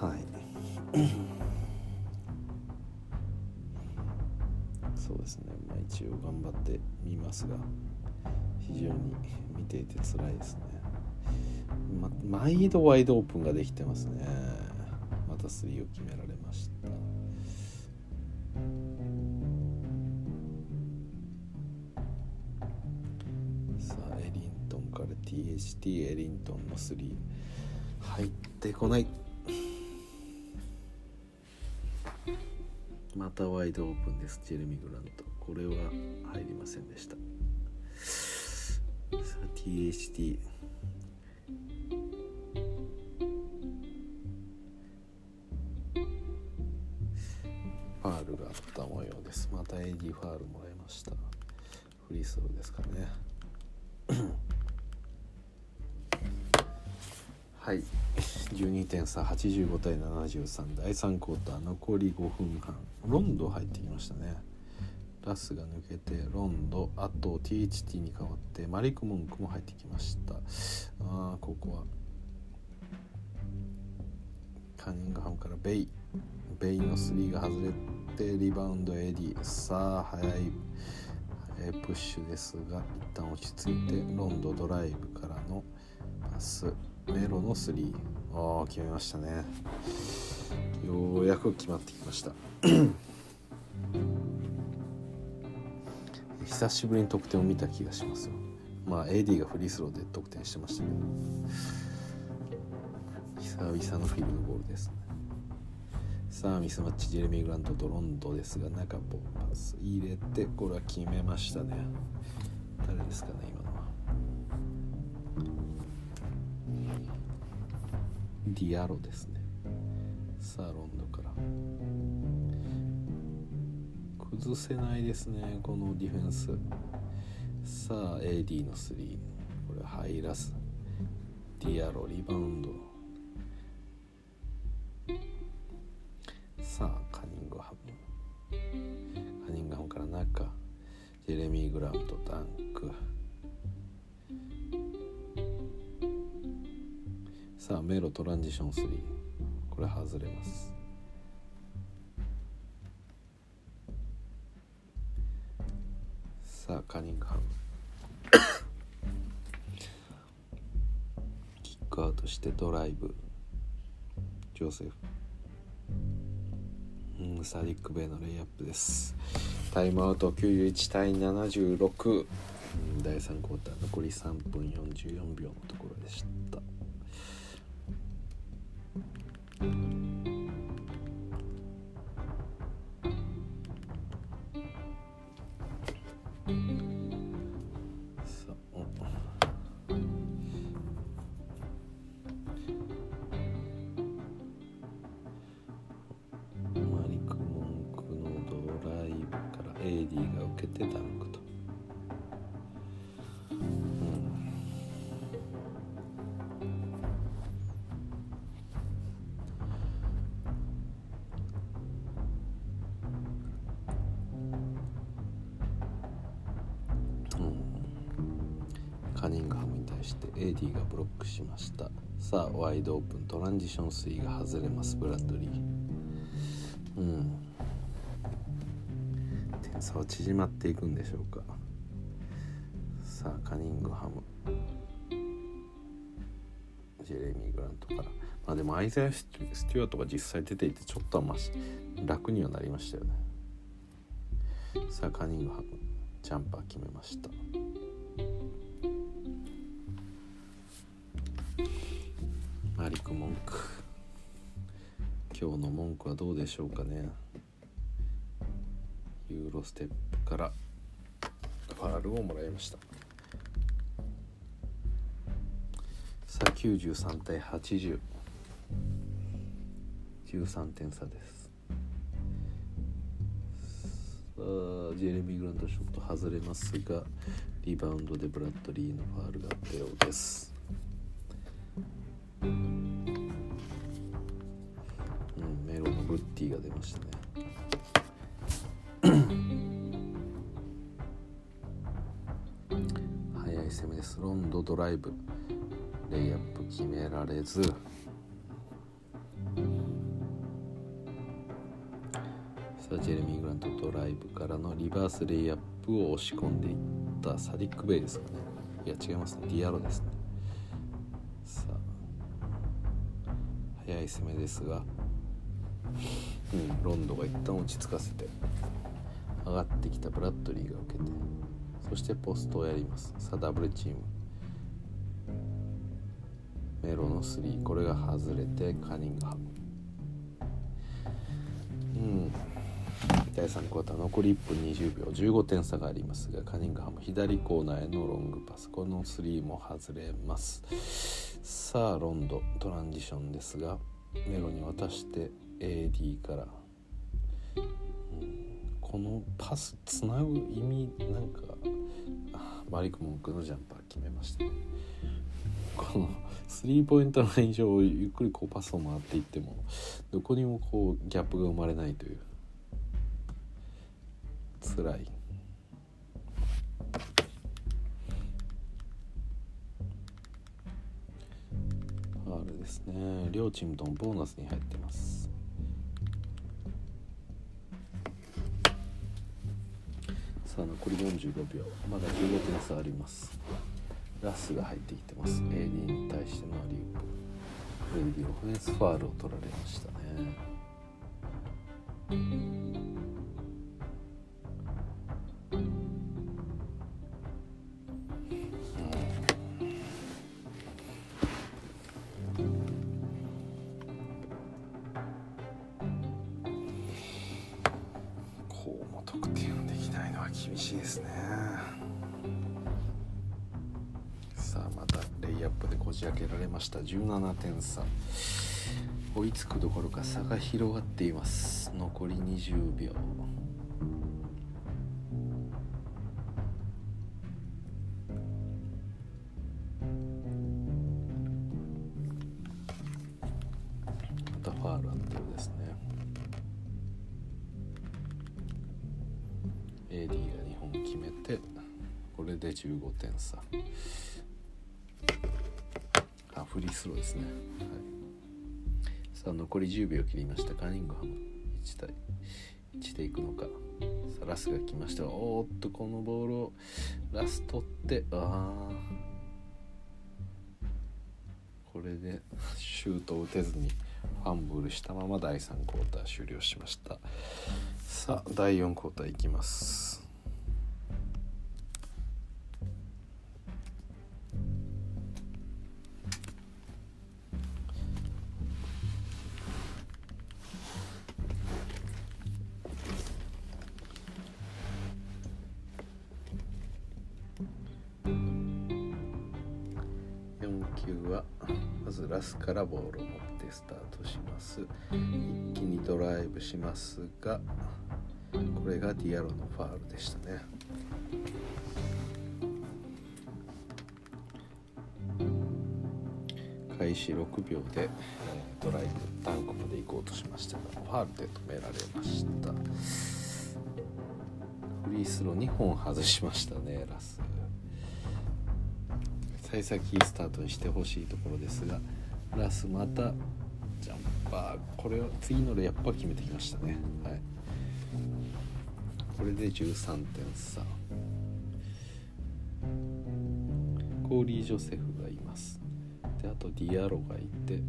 はい一応頑張ってみますが非常に見ていて辛いですね、ま、毎度ワイドオープンができてますね。また3を決められました。さあエリントンから THT エリントンの3入ってこない。またワイドオープンですジェレミー・グラント。これは入りませんでした。さあ THT ファールがあった模様です。また AD ファールもらいました。フリースローですかね。はい。12点差85対73第3クォーター残り5分半。ロンド入ってきましたね。ラスが抜けてロンドあと THT に変わってマリク・モンクも入ってきました。あここは。カニングハムからベイ。ベイの3が外れてリバウンド AD さあ速い。プッシュですが一旦落ち着いてロンドドライブからのパス。メロの3ああ決めましたね。ようやく決まってきました。久しぶりに得点を見た気がしますよ。まあ AD がフリースローで得点してましたけど。久々のフィールドゴールです。ねさあミスマッチジェレミー・グラントとロンドですが中ポパス入れてこれは決めましたね。誰ですかね今のは。ディアロですね。さあロンドから。崩せないですねこのディフェンス。さあ AD の3これ入らずディアロリバウンド。さあカニングハム。カニングハムから中。ジェレミー・グラウントダンク。さあメロトランジション3これ外れます。さあカニングハムキックアウトしてドライブ。ジョセフ。うんサディック・ベイのレイアップです。タイムアウト91対76、第3クォーター。残り3分44秒のところでした。けてダンクと、うん。うん、カニングハムに対して AD がブロックしました。さあワイドオープン。トランジション3が外れます。ブラッドリー。うん。差は縮まっていくんでしょうか。さあカニングハム。ジェレミー・グラントから。まあでもアイザー・スチュワートが実際出ていてちょっとはまし楽にはなりましたよね。さあカニングハム。ジャンパー決めました。マリク文句今日の文句はどうでしょうかね。ステップからファールをもらいました。さあ93対80 13点差です。さあジェレミー・グラントショット外れますがリバウンドでブラッドリーのファールがあったようです。うんメロのブッティが出ましたね。ドドライブレイアップ決められず。さあジェレミー・グラントドライブからのリバースレイアップを押し込んでいったサディック・ベイですかね。いや違いますね。ディアロですね。さあ速い攻めですが、うん、ロンドが一旦落ち着かせて。上がってきたブラッドリーが受けて。そしてポストをやります。さあダブルチーム。メロの3これが外れてカニングハムうん。第3クォーター残り1分20秒。15点差がありますがカニングハム左コーナーへのロングパス。この3も外れます。さあロンド。トランジションですがメロに渡して AD から、うん、このパスつなぐ意味なんかマリク・モンクのジャンパー決めましたね。このスリーポイントライン上をゆっくりこうパスを回っていってもどこにもこうギャップが生まれないという。辛い。ファールですね。両チームともボーナスに入ってます。さあ残り45秒。まだ15点差あります。ラスが入ってきてます。AD に対してのアリウープ AD オフェンスファールを取られましたね。開けられました。17点差。追いつくどころか差が広がっています。残り20秒。さあ残り10秒切りました。カーニングハム1対1でいくのか。さあラスが来ました。おーっとこのボールをラス取ってああこれでシュートを打てずにファンブルしたまま第3クォーター終了しました。さあ第4クォーターいきます。球はまずラスからボールを持ってスタートします。一気にドライブしますがこれがディアロのファールでしたね。開始6秒でドライブダンクまで行こうとしましたがファールで止められました。フリースロー2本外しましたねラス。幸先スタートにしてほしいところですがラスまたジャンパーこれを次のレイアップは決めてきましたね。はい。これで13点差。コーリー・ジョセフがいます。であとディアロがいてデ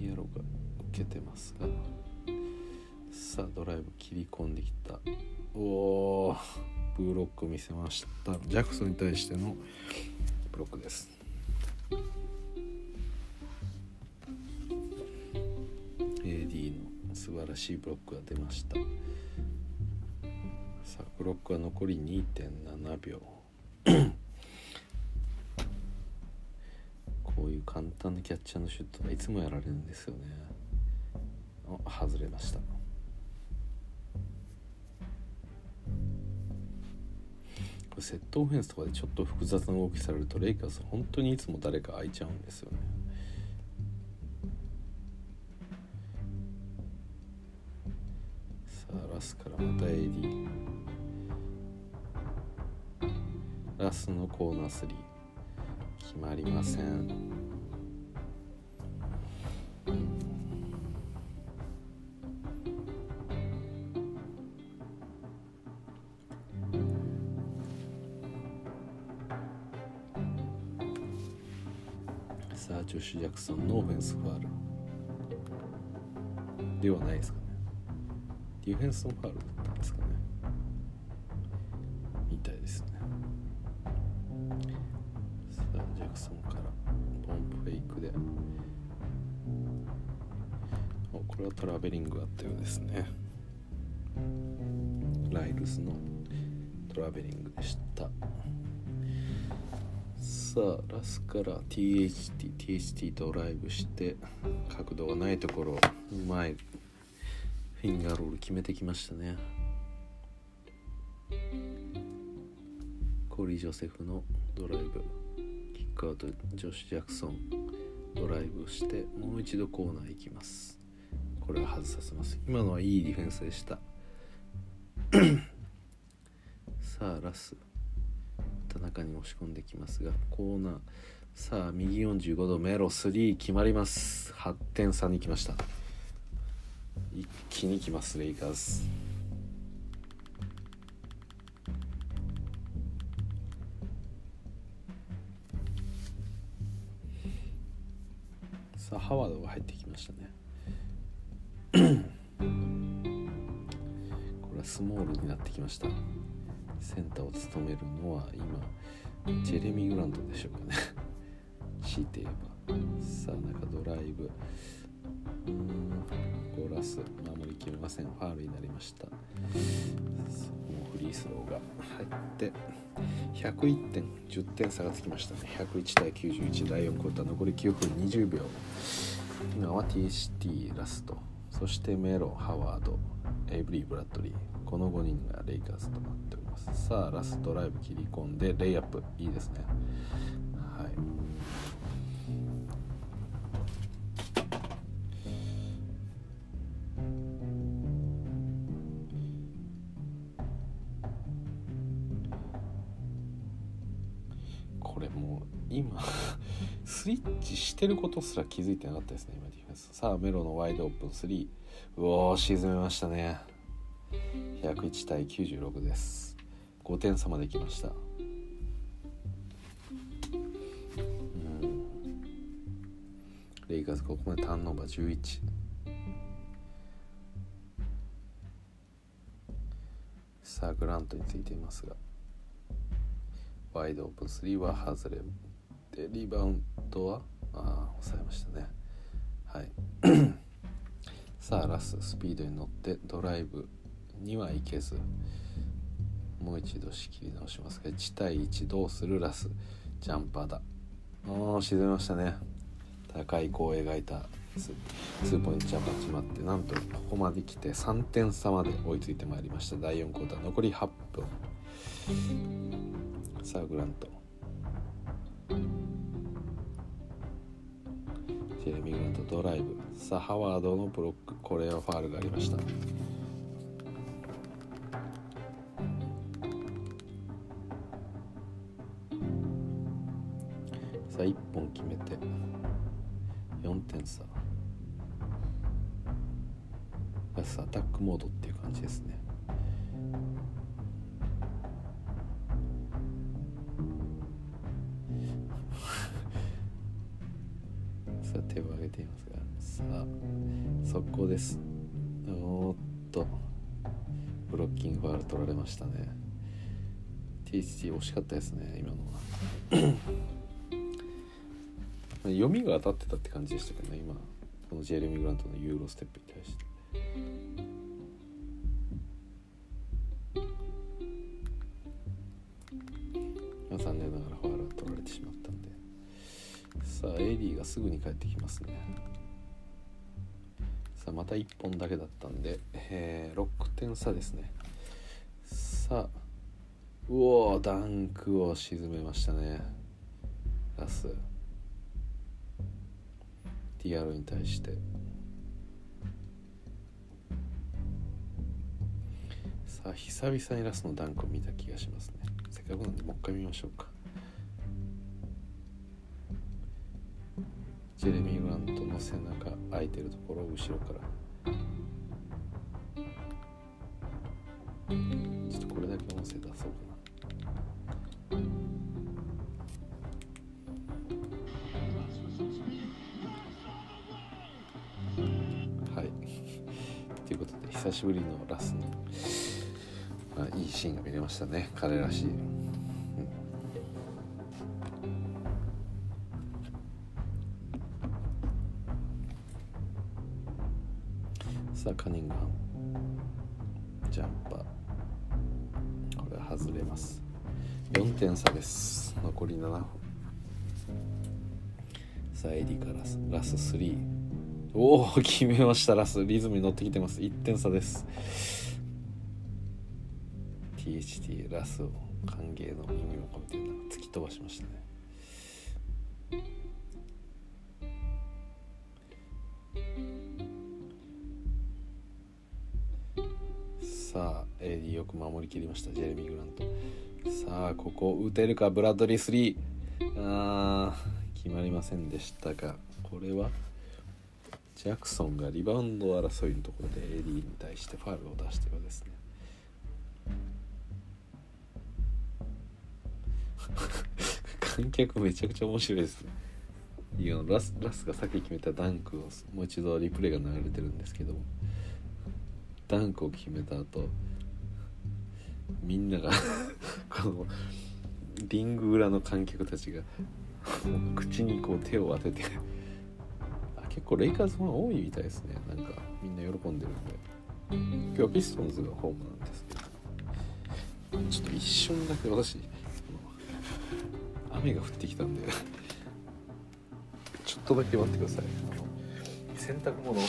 ィアロが受けてますがさあドライブ切り込んできた。おおブロック見せました。ジャクソンに対してのブロックです。AD の素晴らしいブロックが出ました。さあブロックは残り2.7秒。こういう簡単なキャッチャーのシュートはいつもやられるんですよね。あ外れました。セットオフェンスとかでちょっと複雑な動きされるとレイカーズ本当にいつも誰か空いちゃうんですよね。さあラスからまたエディ。ラスのコーナー3決まりません。ジョシュ・ジャクソンのオフェンスファウルではないですかね。ディフェンスのファウルだったんですかね。みたいですね。さあジャクソンからポンプフェイクで。おこれはトラベリングあったようですね。ライルズのトラベリングでした。さあラスから THT THT ドライブして角度がないところうまいフィンガーロール決めてきましたね。コーリー・ジョセフのドライブ。キックアウトジョシュ・ジャクソン。ドライブしてもう一度コーナー行きます。これは外させます。今のはいいディフェンスでした。さあラス。中に押し込んできますがコーナー。さあ右45度メロ3決まります。8点差に来ました。一気に来ますレイカーズ。さあハワードが入ってきましたね。これはスモールになってきました。センターを務めるのは今ジェレミー・グラントでしょうかね。強いて言えば。さあ中ドライブ。ゴーラス守りきれません。ファールになりました。もうフリースローが入って101点10点差がつきましたね。101対91第4クォーター残り9分20秒。今は THT ラスト。そしてメロハワードエイブリー・ブラッドリー。この5人がレイカーズとなっております。さあラストライブ切り込んでレイアップ。いいですね。はい。これもう今 スイッチしてることすら気づいてなかったですね今ディフェンス。さあメロのワイドオープン3うおー沈めましたね。101対96です。5点差まで来ました。うん。レイカーズここまでターンオーバー11さあグラントについていますが。ワイドオープン3は外れでリバウンドはああ抑えましたね。はい。さあラストスピードに乗ってドライブには行けず。もう一度仕切り直しますが1対1どうするラス。ジャンパーだ。おー沈めましたね。高い弧を描いたツーポイントジャンパー決まってなんとここまで来て3点差まで追いついてまいりました。第4クォーター残り8分。さあグラント。ジェレミー・グラントドライブ。さあハワードのブロック。これはファールがありました。さあ1本決めて4点差。ラスアタックモードっていう感じですね。さあ手を挙げていますが。さあ速攻です。おーっと。ブロッキングファール取られましたね。THT 惜しかったですね今のは。読みが当たってたって感じでしたけどね今このジェレミー・グラントのユーロステップに対して。残念ながらファールは取られてしまったんで。さあ AD がすぐに帰ってきますね。さあまた1本だけだったんで、えー6点差ですね。さあうおダンクを沈めましたね。ラス。ティアロに対して。さあ久々にラスのダンクを見た気がしますね。せっかくなんでもう一回見ましょうか。ジェレミー・グラントの背中空いてるところを後ろから。ちょっとこれだけ音声出そうかな。久しぶりのラスの、まあ、いいシーンが見れましたね彼らしい、さあカニングハムジャンパー。これは外れます。4点差です。残り7分。さあエディからラス3おお決めました。ラスリズムに乗ってきてます。1点差です。THT ラスを歓迎の意味を込めて突き飛ばしましたね。さあ AD よく守りきりました。ジェレミー・グラント。さあここ打てるか？ブラッドリー3あー決まりませんでしたがこれは？ジャクソンがリバウンド争いのところで AD に対してファウルを出してるようですね。観客めちゃくちゃ面白いですね。いやラスラスがさっき決めたダンクをもう一度リプレイが流れてるんですけどダンクを決めた後みんなが このリング裏の観客たちが もう口にこう手を当てて結構レイカーズファン多いみたいですね。なんかみんな喜んでるんで。今日はピストンズがホームなんですけど。ちょっと一瞬だけ私雨が降ってきたんで。ちょっとだけ待ってください。洗濯物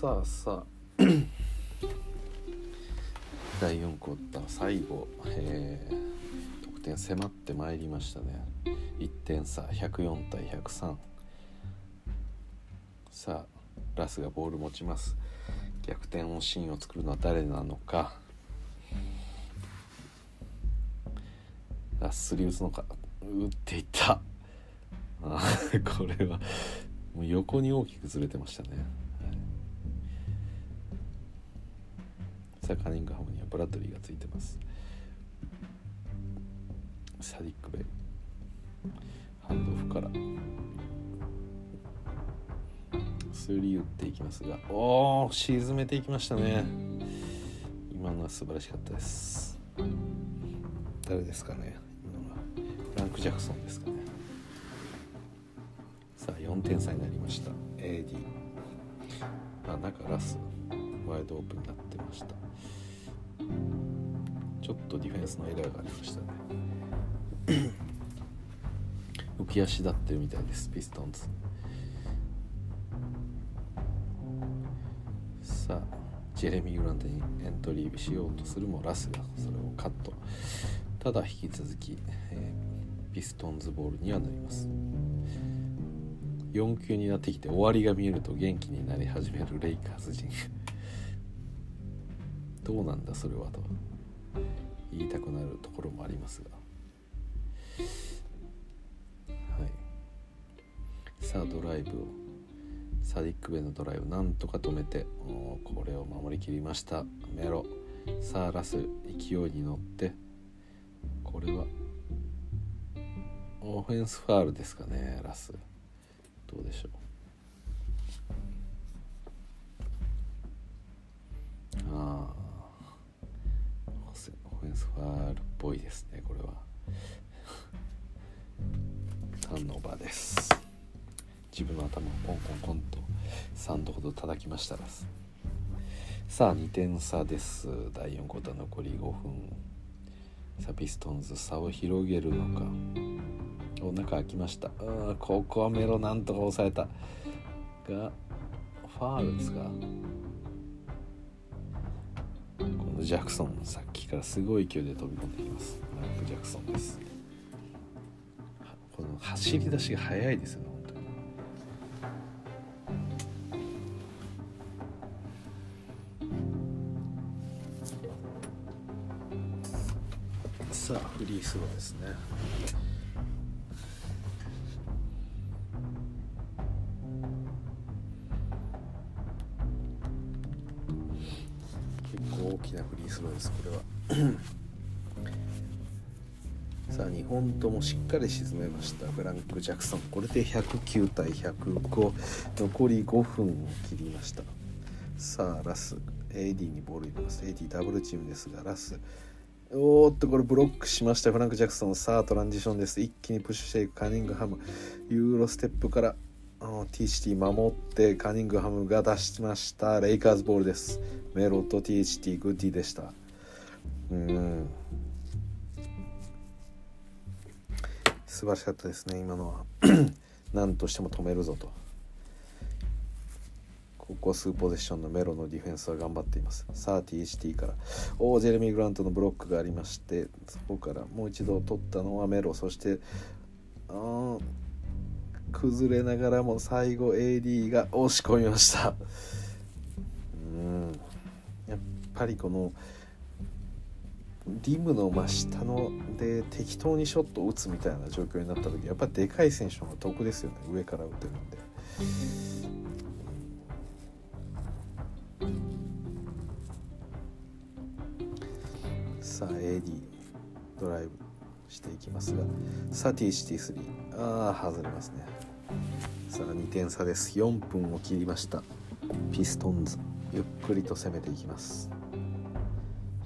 さあさあ。第4クォーター最後、えー、得点迫ってまいりましたね。1点差。104対103さあラスがボール持ちます。逆転のシーンを作るのは誰なのか。ラスリ打つのか。打っていった。あこれは。もう横に大きくずれてましたね、はいさあカニングハムにはブラッドリーがついてます。サディック・ベイ。ハンドオフから。スリー打っていきますがおお沈めていきましたね。今のは素晴らしかったです。誰ですかね。今のは。フランク・ジャクソンですかね。さあ4点差になりました。AD あ中ラス。ワイドオープンになってました。ちょっとディフェンスのエラーがありましたね。浮き足立ってるみたいですピストンズ。さあジェレミー・グラントにエントリーしようとするもラスがそれをカット。ただ引き続き、えーピストンズボールにはなります。4球になってきて終わりが見えると元気になり始めるレイカーズ陣。どうなんだそれはと。言いたくなるところもありますが。はい。さあドライブを。サディック・ベンのドライブなんとか止めて。これを守りきりました。メロ。さあラス勢いに乗って。これはオフェンスファールですかねラス。どうでしょう。ェンスファールっぽいですねこれは。ターンオーバーです。自分の頭をコンコンコンと3度ほど叩きましたら。さあ2点差です。第4クォーター残り5分。さあピストンズ差を広げるのか。お腹開きました。うんここはメロなんとか抑えた。がファールですか。このジャクソンさっきからすごい勢いで飛び込んできます。マイク・ジャクソンです。この走り出しが速いですよね本当に。さあフリースローですね。しっかり沈めました。フランク・ジャクソン。これで109対105残り5分を切りました。さあラス。AD にボール入れます。AD ダブルチームですがラス。おーっとこれブロックしました。フランク・ジャクソン。さあトランジションです。一気にプッシュしていくカニングハム。ユーロステップからあの THT 守ってカニングハムが出しました。レイカーズボールです。メロと THT グッディでした。うん。素晴らしかったですね今のは。何としても止めるぞと。ここ数ポゼッションのメロのディフェンスは頑張っています。さあ THT から。おおジェレミー・グラントのブロックがありましてそこからもう一度取ったのはメロ。そしてあ崩れながらも最後 AD が押し込みました。うん。やっぱりこのリムの真下ので適当にショットを打つみたいな状況になった時やっぱりでかい選手の方が得ですよね。上から打てるんで。さあ AD ドライブしていきますが。さあ THT3 ああ外れますね。さあ2点差です。4分を切りました。ピストンズ。ゆっくりと攻めていきます。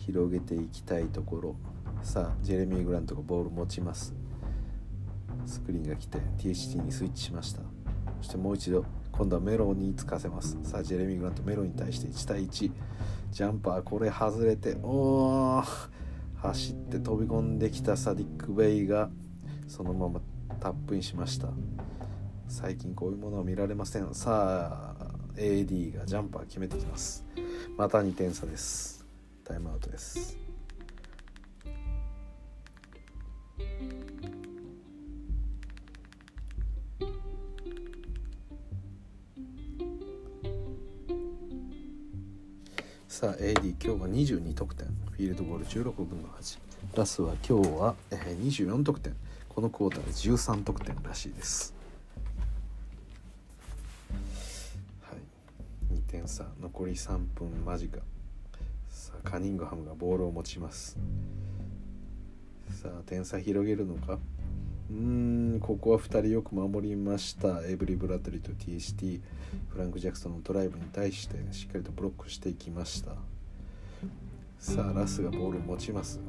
広げていきたいところ。さあジェレミー・グラントがボール持ちます。スクリーンが来て THT にスイッチしました。そしてもう一度今度はメロンにつかせます。さあジェレミー・グラントメロンに対して1対1ジャンパーこれ外れておー走って飛び込んできたサディック・ベイがそのままタップインしました。最近こういうものは見られません。さあ AD がジャンパー決めてきます。また2点差です。タイムアウトです。さあ AD 今日は22得点。フィールドゴール16分の8ラスは今日は、24得点。このクォーターで13得点らしいです。はい。2点差。残り3分間近カニングハムがボールを持ちます。さあ点差広げるのか？うーんここは2人よく守りました。エブリ・ブラッドリーと TST フランク・ジャクソンのドライブに対してしっかりとブロックしていきました。さあラスがボールを持ちます。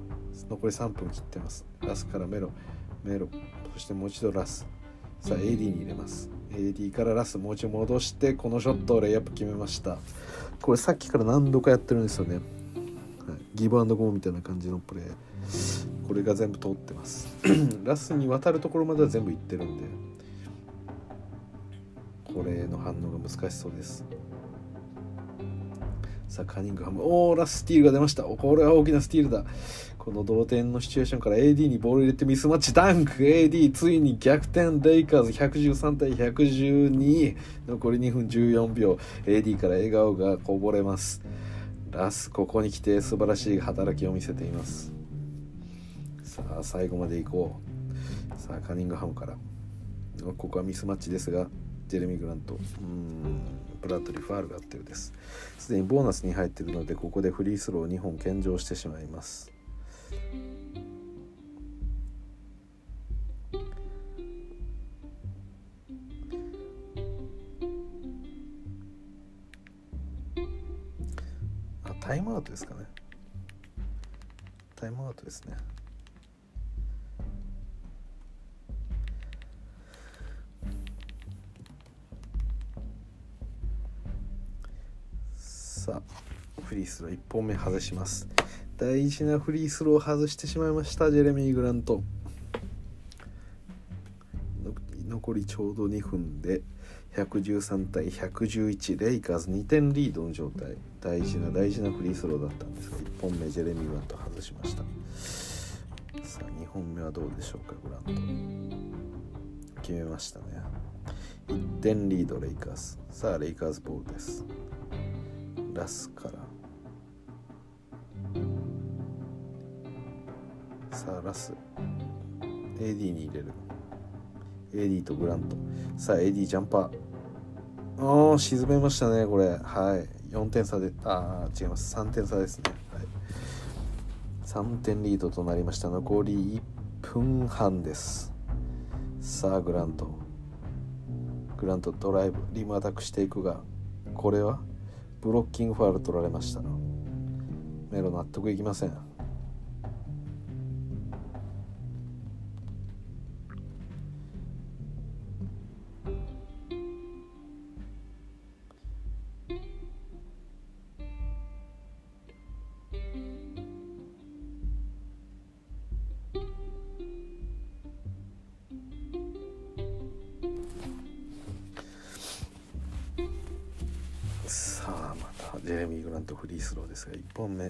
残り3分切ってます。ラスからメロメロそしてもう一度ラス。さあ AD に入れます。AD からラスもう一度戻してこのショットをレイアップ決めました。これさっきから何度かやってるんですよね、ギブアンドゴーみたいな感じのプレーこれが全部通ってます。ラスに渡るところまでは全部いってるんで。これの反応が難しそうです。さあカニングハム。おーラススティールが出ました。これは大きなスティールだ。この同点のシチュエーションから AD にボール入れてミスマッチ。ダンク。AD ついに逆転レイカーズ。113対112残り2分14秒。AD から笑顔がこぼれます。ラスここに来て素晴らしい働きを見せています。さあ最後まで行こう。さあカニングハムから。ここはミスマッチですがジェレミー・グラント。うんブラッドリー・ファールが合ってるです。すでにボーナスに入っているのでここでフリースロー2本献上してしまいます。タイムアウトですかね。タイムアウトですね。さあフリースロー1本目外します。大事なフリースローを外してしまいましたジェレミー・グラント。残りちょうど2分で。113対111レイカーズ2点リードの状態。大事な大事なフリースローだったんですが1本目ジェレミー・グラント外しました。さあ2本目はどうでしょうかグラント。決めましたね。1点リードレイカーズ。さあレイカーズボールです。ラスから。さあラス。AD に入れる。AD とグラント。さあ AD ジャンパー。ああ沈めましたねこれ。はい。4点差でああ違います。3点差ですね、はい、3点リードとなりました。残り1分半です。さあグラント。グラントドライブリムアタックしていくがこれはブロッキングファール取られました。メロ納得いきません。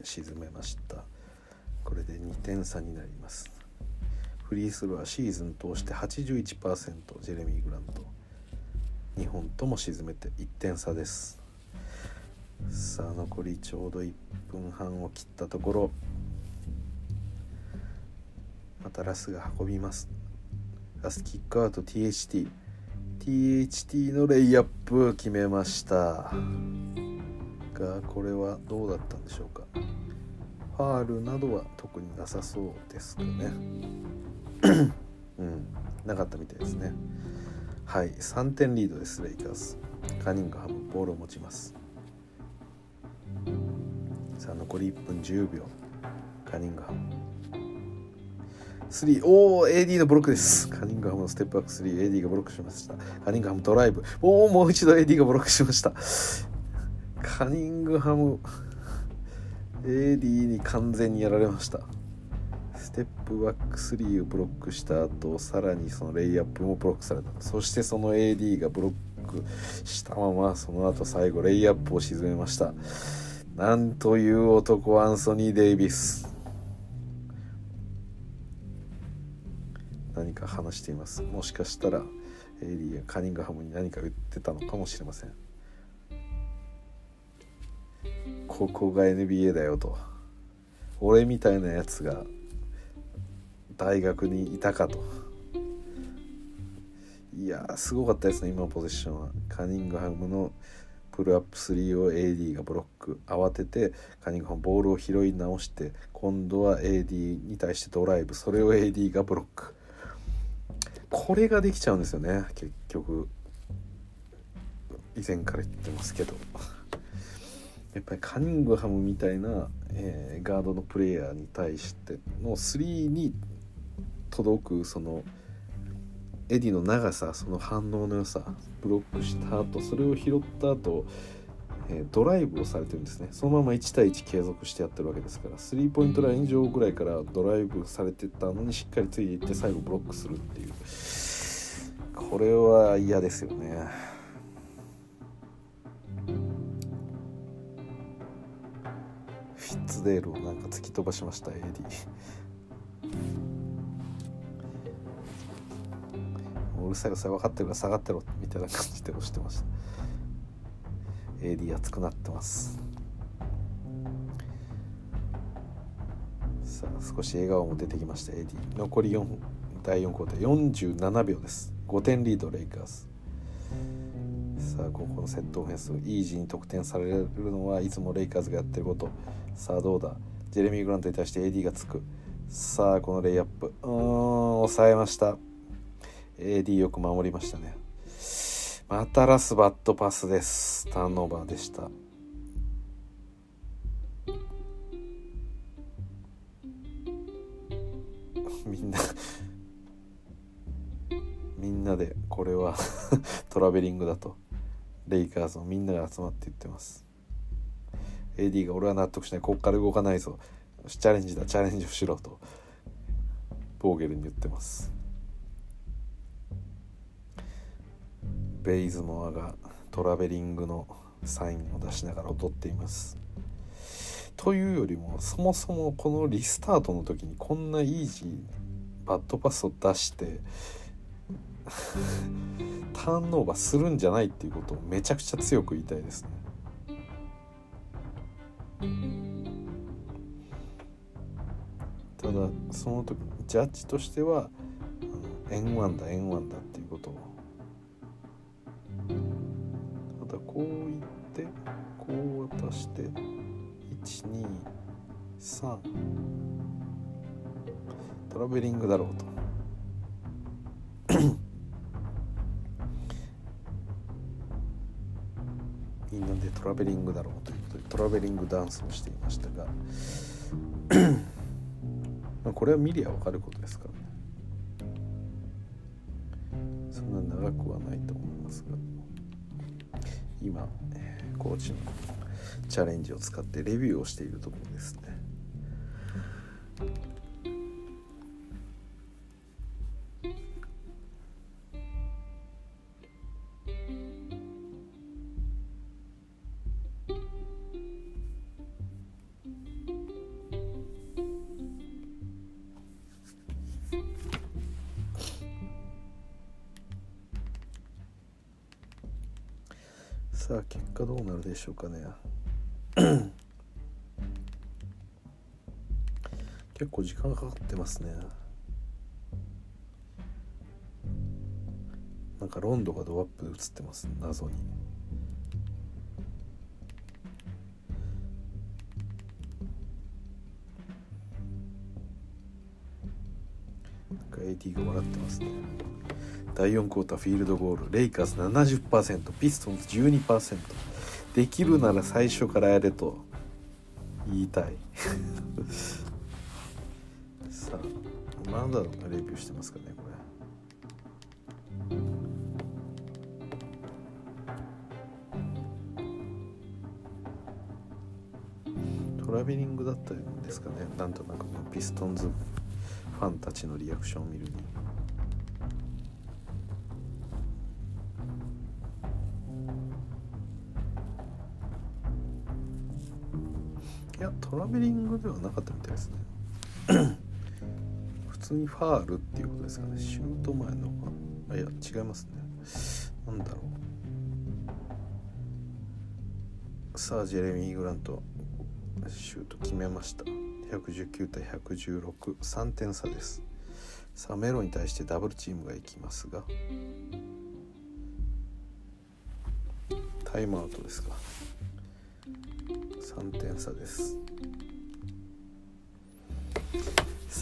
沈めました。これで2点差になります。フリースローはシーズン通して81%ジェレミー・グラント。2本とも沈めて1点差です。さあ残りちょうど1分半を切ったところ。またラスが運びます。ラスキックアウト THT THT のレイアップ決めました。がこれはどうだったんでしょうか。ファールなどは特になさそうですかね。うん。なかったみたいですね。はい。3点リードですレイカーズ。カニングハムボールを持ちます。さあ残り1分10秒。カニングハム。3おお AD のブロックです。カニングハムのステップバック 3AD がブロックしました。カニングハムドライブ。おおもう一度 AD がブロックしました。カニングハム AD に完全にやられました。ステップバック3をブロックした後さらにそのレイアップもブロックされた。そしてその AD がブロックしたままその後最後レイアップを沈めました。なんという男アンソニー・デイビス。何か話しています。もしかしたら AD がカニングハムに何か言ってたのかもしれません。ここが NBA だよと。俺みたいなやつが大学にいたかと。いやすごかったですね今のポゼッションは。カニングハムのプルアップ3を AD がブロック慌ててカニングハムボールを拾い直して今度は AD に対してドライブ。それを AD がブロック。これができちゃうんですよね結局。以前から言ってますけど。やっぱりカニングハムみたいな、えー、ガードのプレイヤーに対しての3に届くその AD の長さその反応の良さブロックした後それを拾った後、えー、ドライブをされてるんですねそのまま1対1継続してやってるわけですからスリーポイントライン上ぐらいからドライブされてたのにしっかりついていって最後ブロックするっていうこれは嫌ですよね。ツデールをなんか突き飛ばしました AD うるさいうるさい分かってるから下がってろみたいな感じで押してました。AD 熱くなってます。さあ少し笑顔も出てきました AD 残り4第4クォーター。47秒です。5点リードレイカーズ。さあここのセットオフェンスイージーに得点されるのはいつもレイカーズがやってること。さあどうだ？ジェレミー・グラントに対して AD がつく。さあこのレイアップ。うーん抑えました。AD よく守りましたね。またラスバットパスです。ターンオーバーでした。みんなみんなでこれは トラベリングだと。レイカーズのみんなが集まって言ってます。AD が俺は納得しない。こっから動かないぞ。チャレンジだ。チャレンジをしろと。ボーゲルに言ってます。ベイズモアがトラベリングのサインを出しながら踊っています。というよりもそもそもこのリスタートの時にこんなイージーバットパスを出してターンオーバーするんじゃないっていうことをめちゃくちゃ強く言いたいですね。ただその時ジャッジとしては円ワンだ円ワンだっていうことを。ただこう言ってこう渡して123トラベリングだろうと。みんなでトラベリングだろうということでトラベリングダンスをしていましたが まこれは見りゃ分かることですからね。そんな長くはないと思いますが今コーチのチャレンジを使ってレビューをしているところですね。かね。結構時間かかってますね。なんかロンドがドアップで映ってます謎に。なんか AT が笑ってますね。第4クォーターフィールドゴール。レイカーズ70%ピストンズ12%できるなら最初からやれと言いたい。さあまだレビューしてますかねこれ。トラベリングだったんですかね。なんとなくピストンズファンたちのリアクションを見るにトラベリングではなかったみたいですね。普通にファールっていうことですかね。シュート前の。あいや違いますね。なんだろう。さあジェレミー・グラントシュート決めました。119対1163点差です。さあメロに対してダブルチームがいきますがタイムアウトですか。3点差です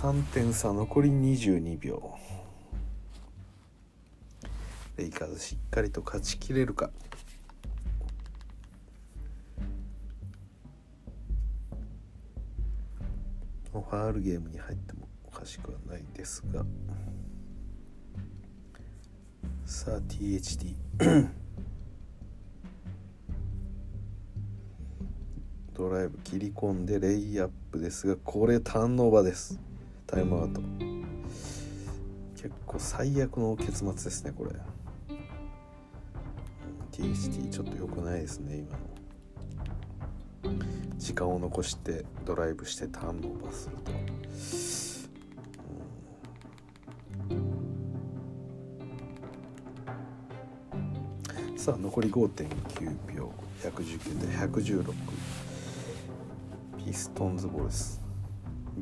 3点差残り22秒。レイカーズしっかりと勝ちきれるか。ファールゲームに入ってもおかしくはないですが。さあ THD ドライブ切り込んでレイアップですがこれターンオーバーです。タイムアウト。結構最悪の結末ですねこれ。THT ちょっと良くないですね今の。時間を残してドライブしてターンオーバーすると、さあ残り5.9秒。119対116ピストンズボールです。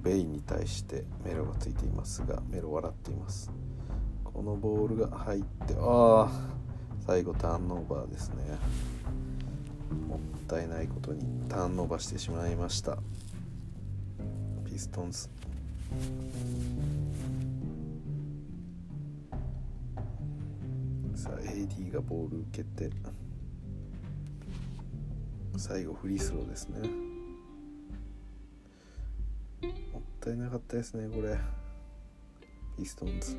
ベイに対してメロがついていますがメロ笑っています。このボールが入ってああ最後ターンオーバーですね。もったいないことにターンオーバーしてしまいました。ピストンズ。さあ AD がボール受けて最後フリースローですね。ったいなかったですねこれ。ピストンズ。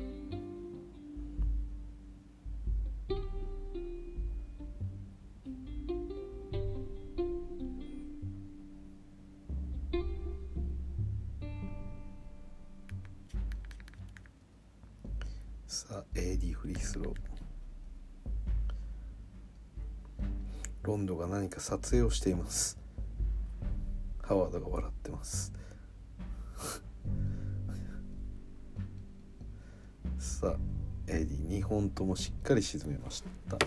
さあ AD フリースロー。ロンドが何か撮影をしています。ハワードが笑ってます。さ AD2 本ともしっかり沈めました。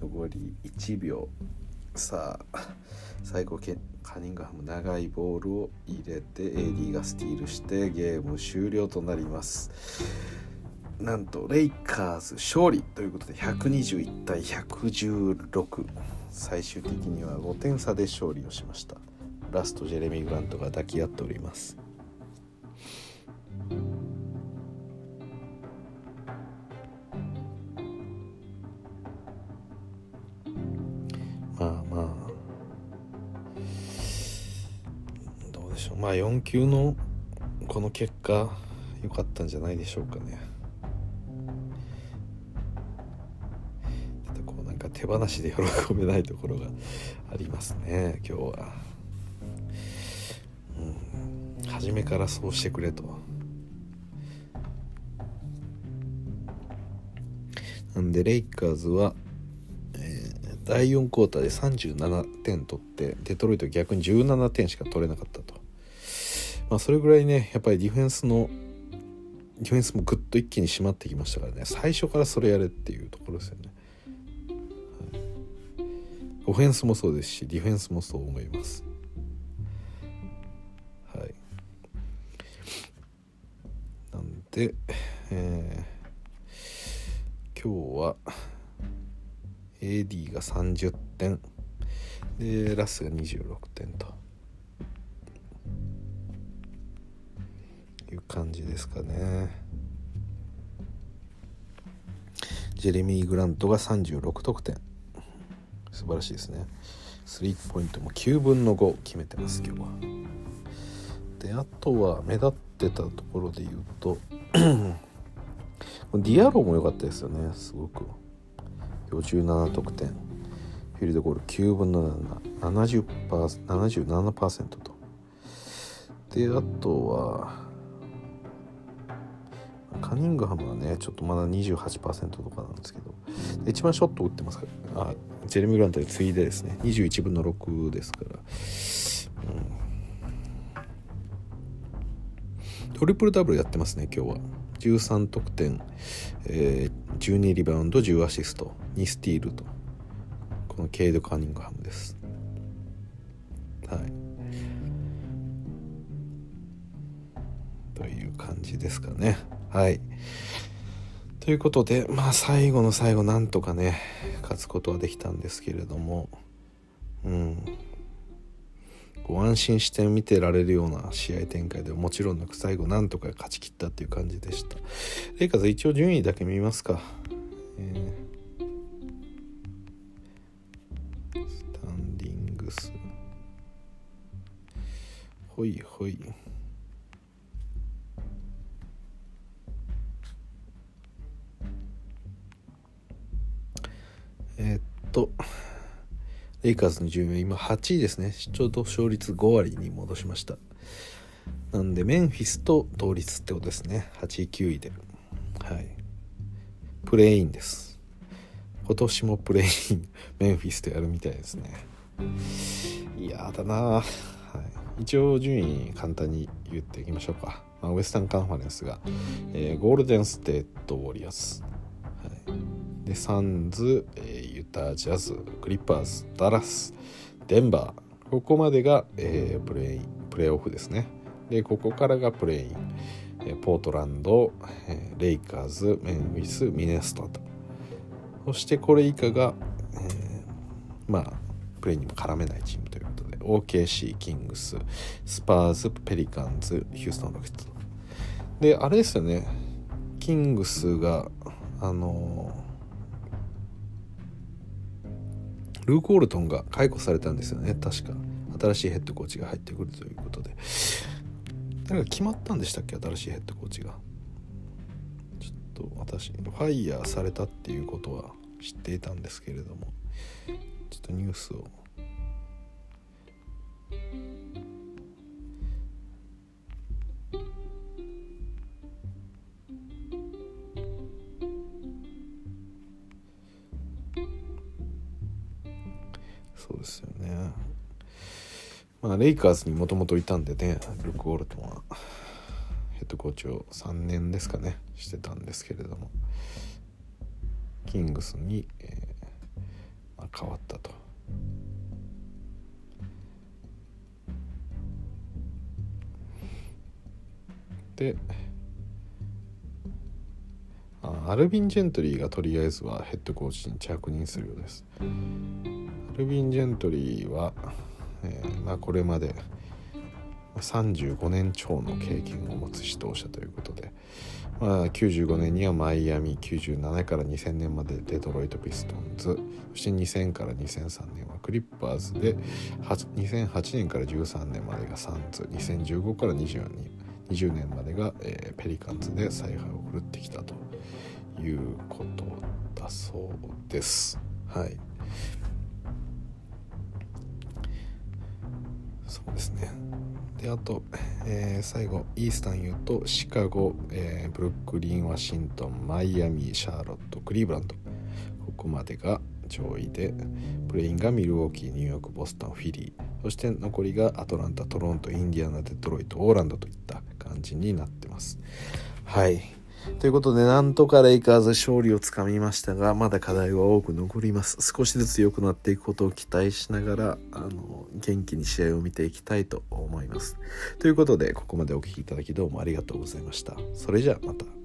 残り1秒。さあ最後ケカニングハム長いボールを入れて AD がスティールしてゲーム終了となります。なんとレイカーズ勝利ということで121対116最終的には5点差で勝利をしました。ラストジェレミー・グラントが抱き合っております。まあ4球のこの結果良かったんじゃないでしょうかね。こうなんか手放しで喜べないところがありますね今日は、うん、初めからそうしてくれと。なんでレイカーズは、えー第4クォーターで37点取ってデトロイト逆に17点しか取れなかったと、まあ、それぐらいねやっぱりディフェンスのディフェンスもぐっと一気に締まってきましたからね。最初からそれやれっていうところですよね、はい、オフェンスもそうですしディフェンスもそう思います。はい。なんで、えー今日は AD が30点。でラスが26点と。いう感じですかね。ジェレミー・グラントが36得点。素晴らしいですね。スリーポイントも9分の5決めてます今日は。であとは目立ってたところで言うと ディアロも良かったですよね。すごく。57得点。フィールドゴール9分の7 77%と。であとはカニングハムはねちょっとまだ28%とかなんですけど。一番ショット打ってますから。あジェレミー・グラントで次いでですね。21分の6ですから、うん、トリプルダブルやってますね今日は。13得点、えー、12リバウンド10アシスト。2スティールと。このケイド・カニングハムです。はい。という感じですかね。はい。ということでまあ最後の最後なんとかね勝つことはできたんですけれども。うん。こ安心して見てられるような試合展開でもちろんなく最後なんとか勝ち切ったっていう感じでした。レイカーズ一応順位だけ見ますか、えー、スタンディングス。ほいほい。えー、っとレイカーズの順位は今8位ですね。ちょうど勝率5割に戻しました。なんでメンフィスと同率ってことですね。8位9位で。はい。プレインです。今年もプレインメンフィスとやるみたいですね。いやだなはい、一応順位簡単に言っていきましょうか、まあ、ウエスタンカンファレンスが、えー、ゴールデンステートウォリアス、でサンズ、えー、ユタジャズクリッパーズダラスデンバー。ここまでが、えー、プレイプレーオフですね。でここからがプレイン、えポートランド、えレイカーズメンフィスミネスタと。そしてこれ以下が、えまあプレイにも絡めないチームということで OKC キングススパーズペリカンズヒューストンロケットであれですよね。キングスがあのルーク・オルトンが解雇されたんですよね。確か。新しいヘッドコーチが入ってくるということで。なんか決まったんでしたっけ？新しいヘッドコーチが。ちょっと私ファイヤーされたっていうことは知っていたんですけれども。ちょっとニュースを。そうですよねまあレイカーズにもともといたんでねルック・ウォルトンはヘッドコーチを3年ですかねしてたんですけれどもキングスに、えーまあ、変わったと。でアルビン・ジェントリーがとりあえずはヘッドコーチに着任するようです。アルビン・ジェントリーは、えーまあ、これまで35年超の経験を持つ指導者ということで、まあ、95年にはマイアミ97から2000年までデトロイト・ピストンズそして2000から2003年はクリッパーズで2008年から13年までがサンズ2015から24年20年までが、えー、ペリカンズで采配を振るってきたと。いうことだそうです。はい。そうですね。であと、えー、最後イースタン言うとシカゴ、えー、ブルックリンワシントンマイアミシャーロットクリーブランド。ここまでが上位でプレインがミルウォーキーニューヨークボストンフィリー。そして残りがアトランタトロントインディアナデトロイトオーランドといった感じになってます。はい。ということで、なんとかレイカーズ勝利をつかみましたが、まだ課題は多く残ります。少しずつ良くなっていくことを期待しながら、あの、元気に試合を見ていきたいと思います。ということで、ここまでお聴きいただきどうもありがとうございました。それじゃあまた。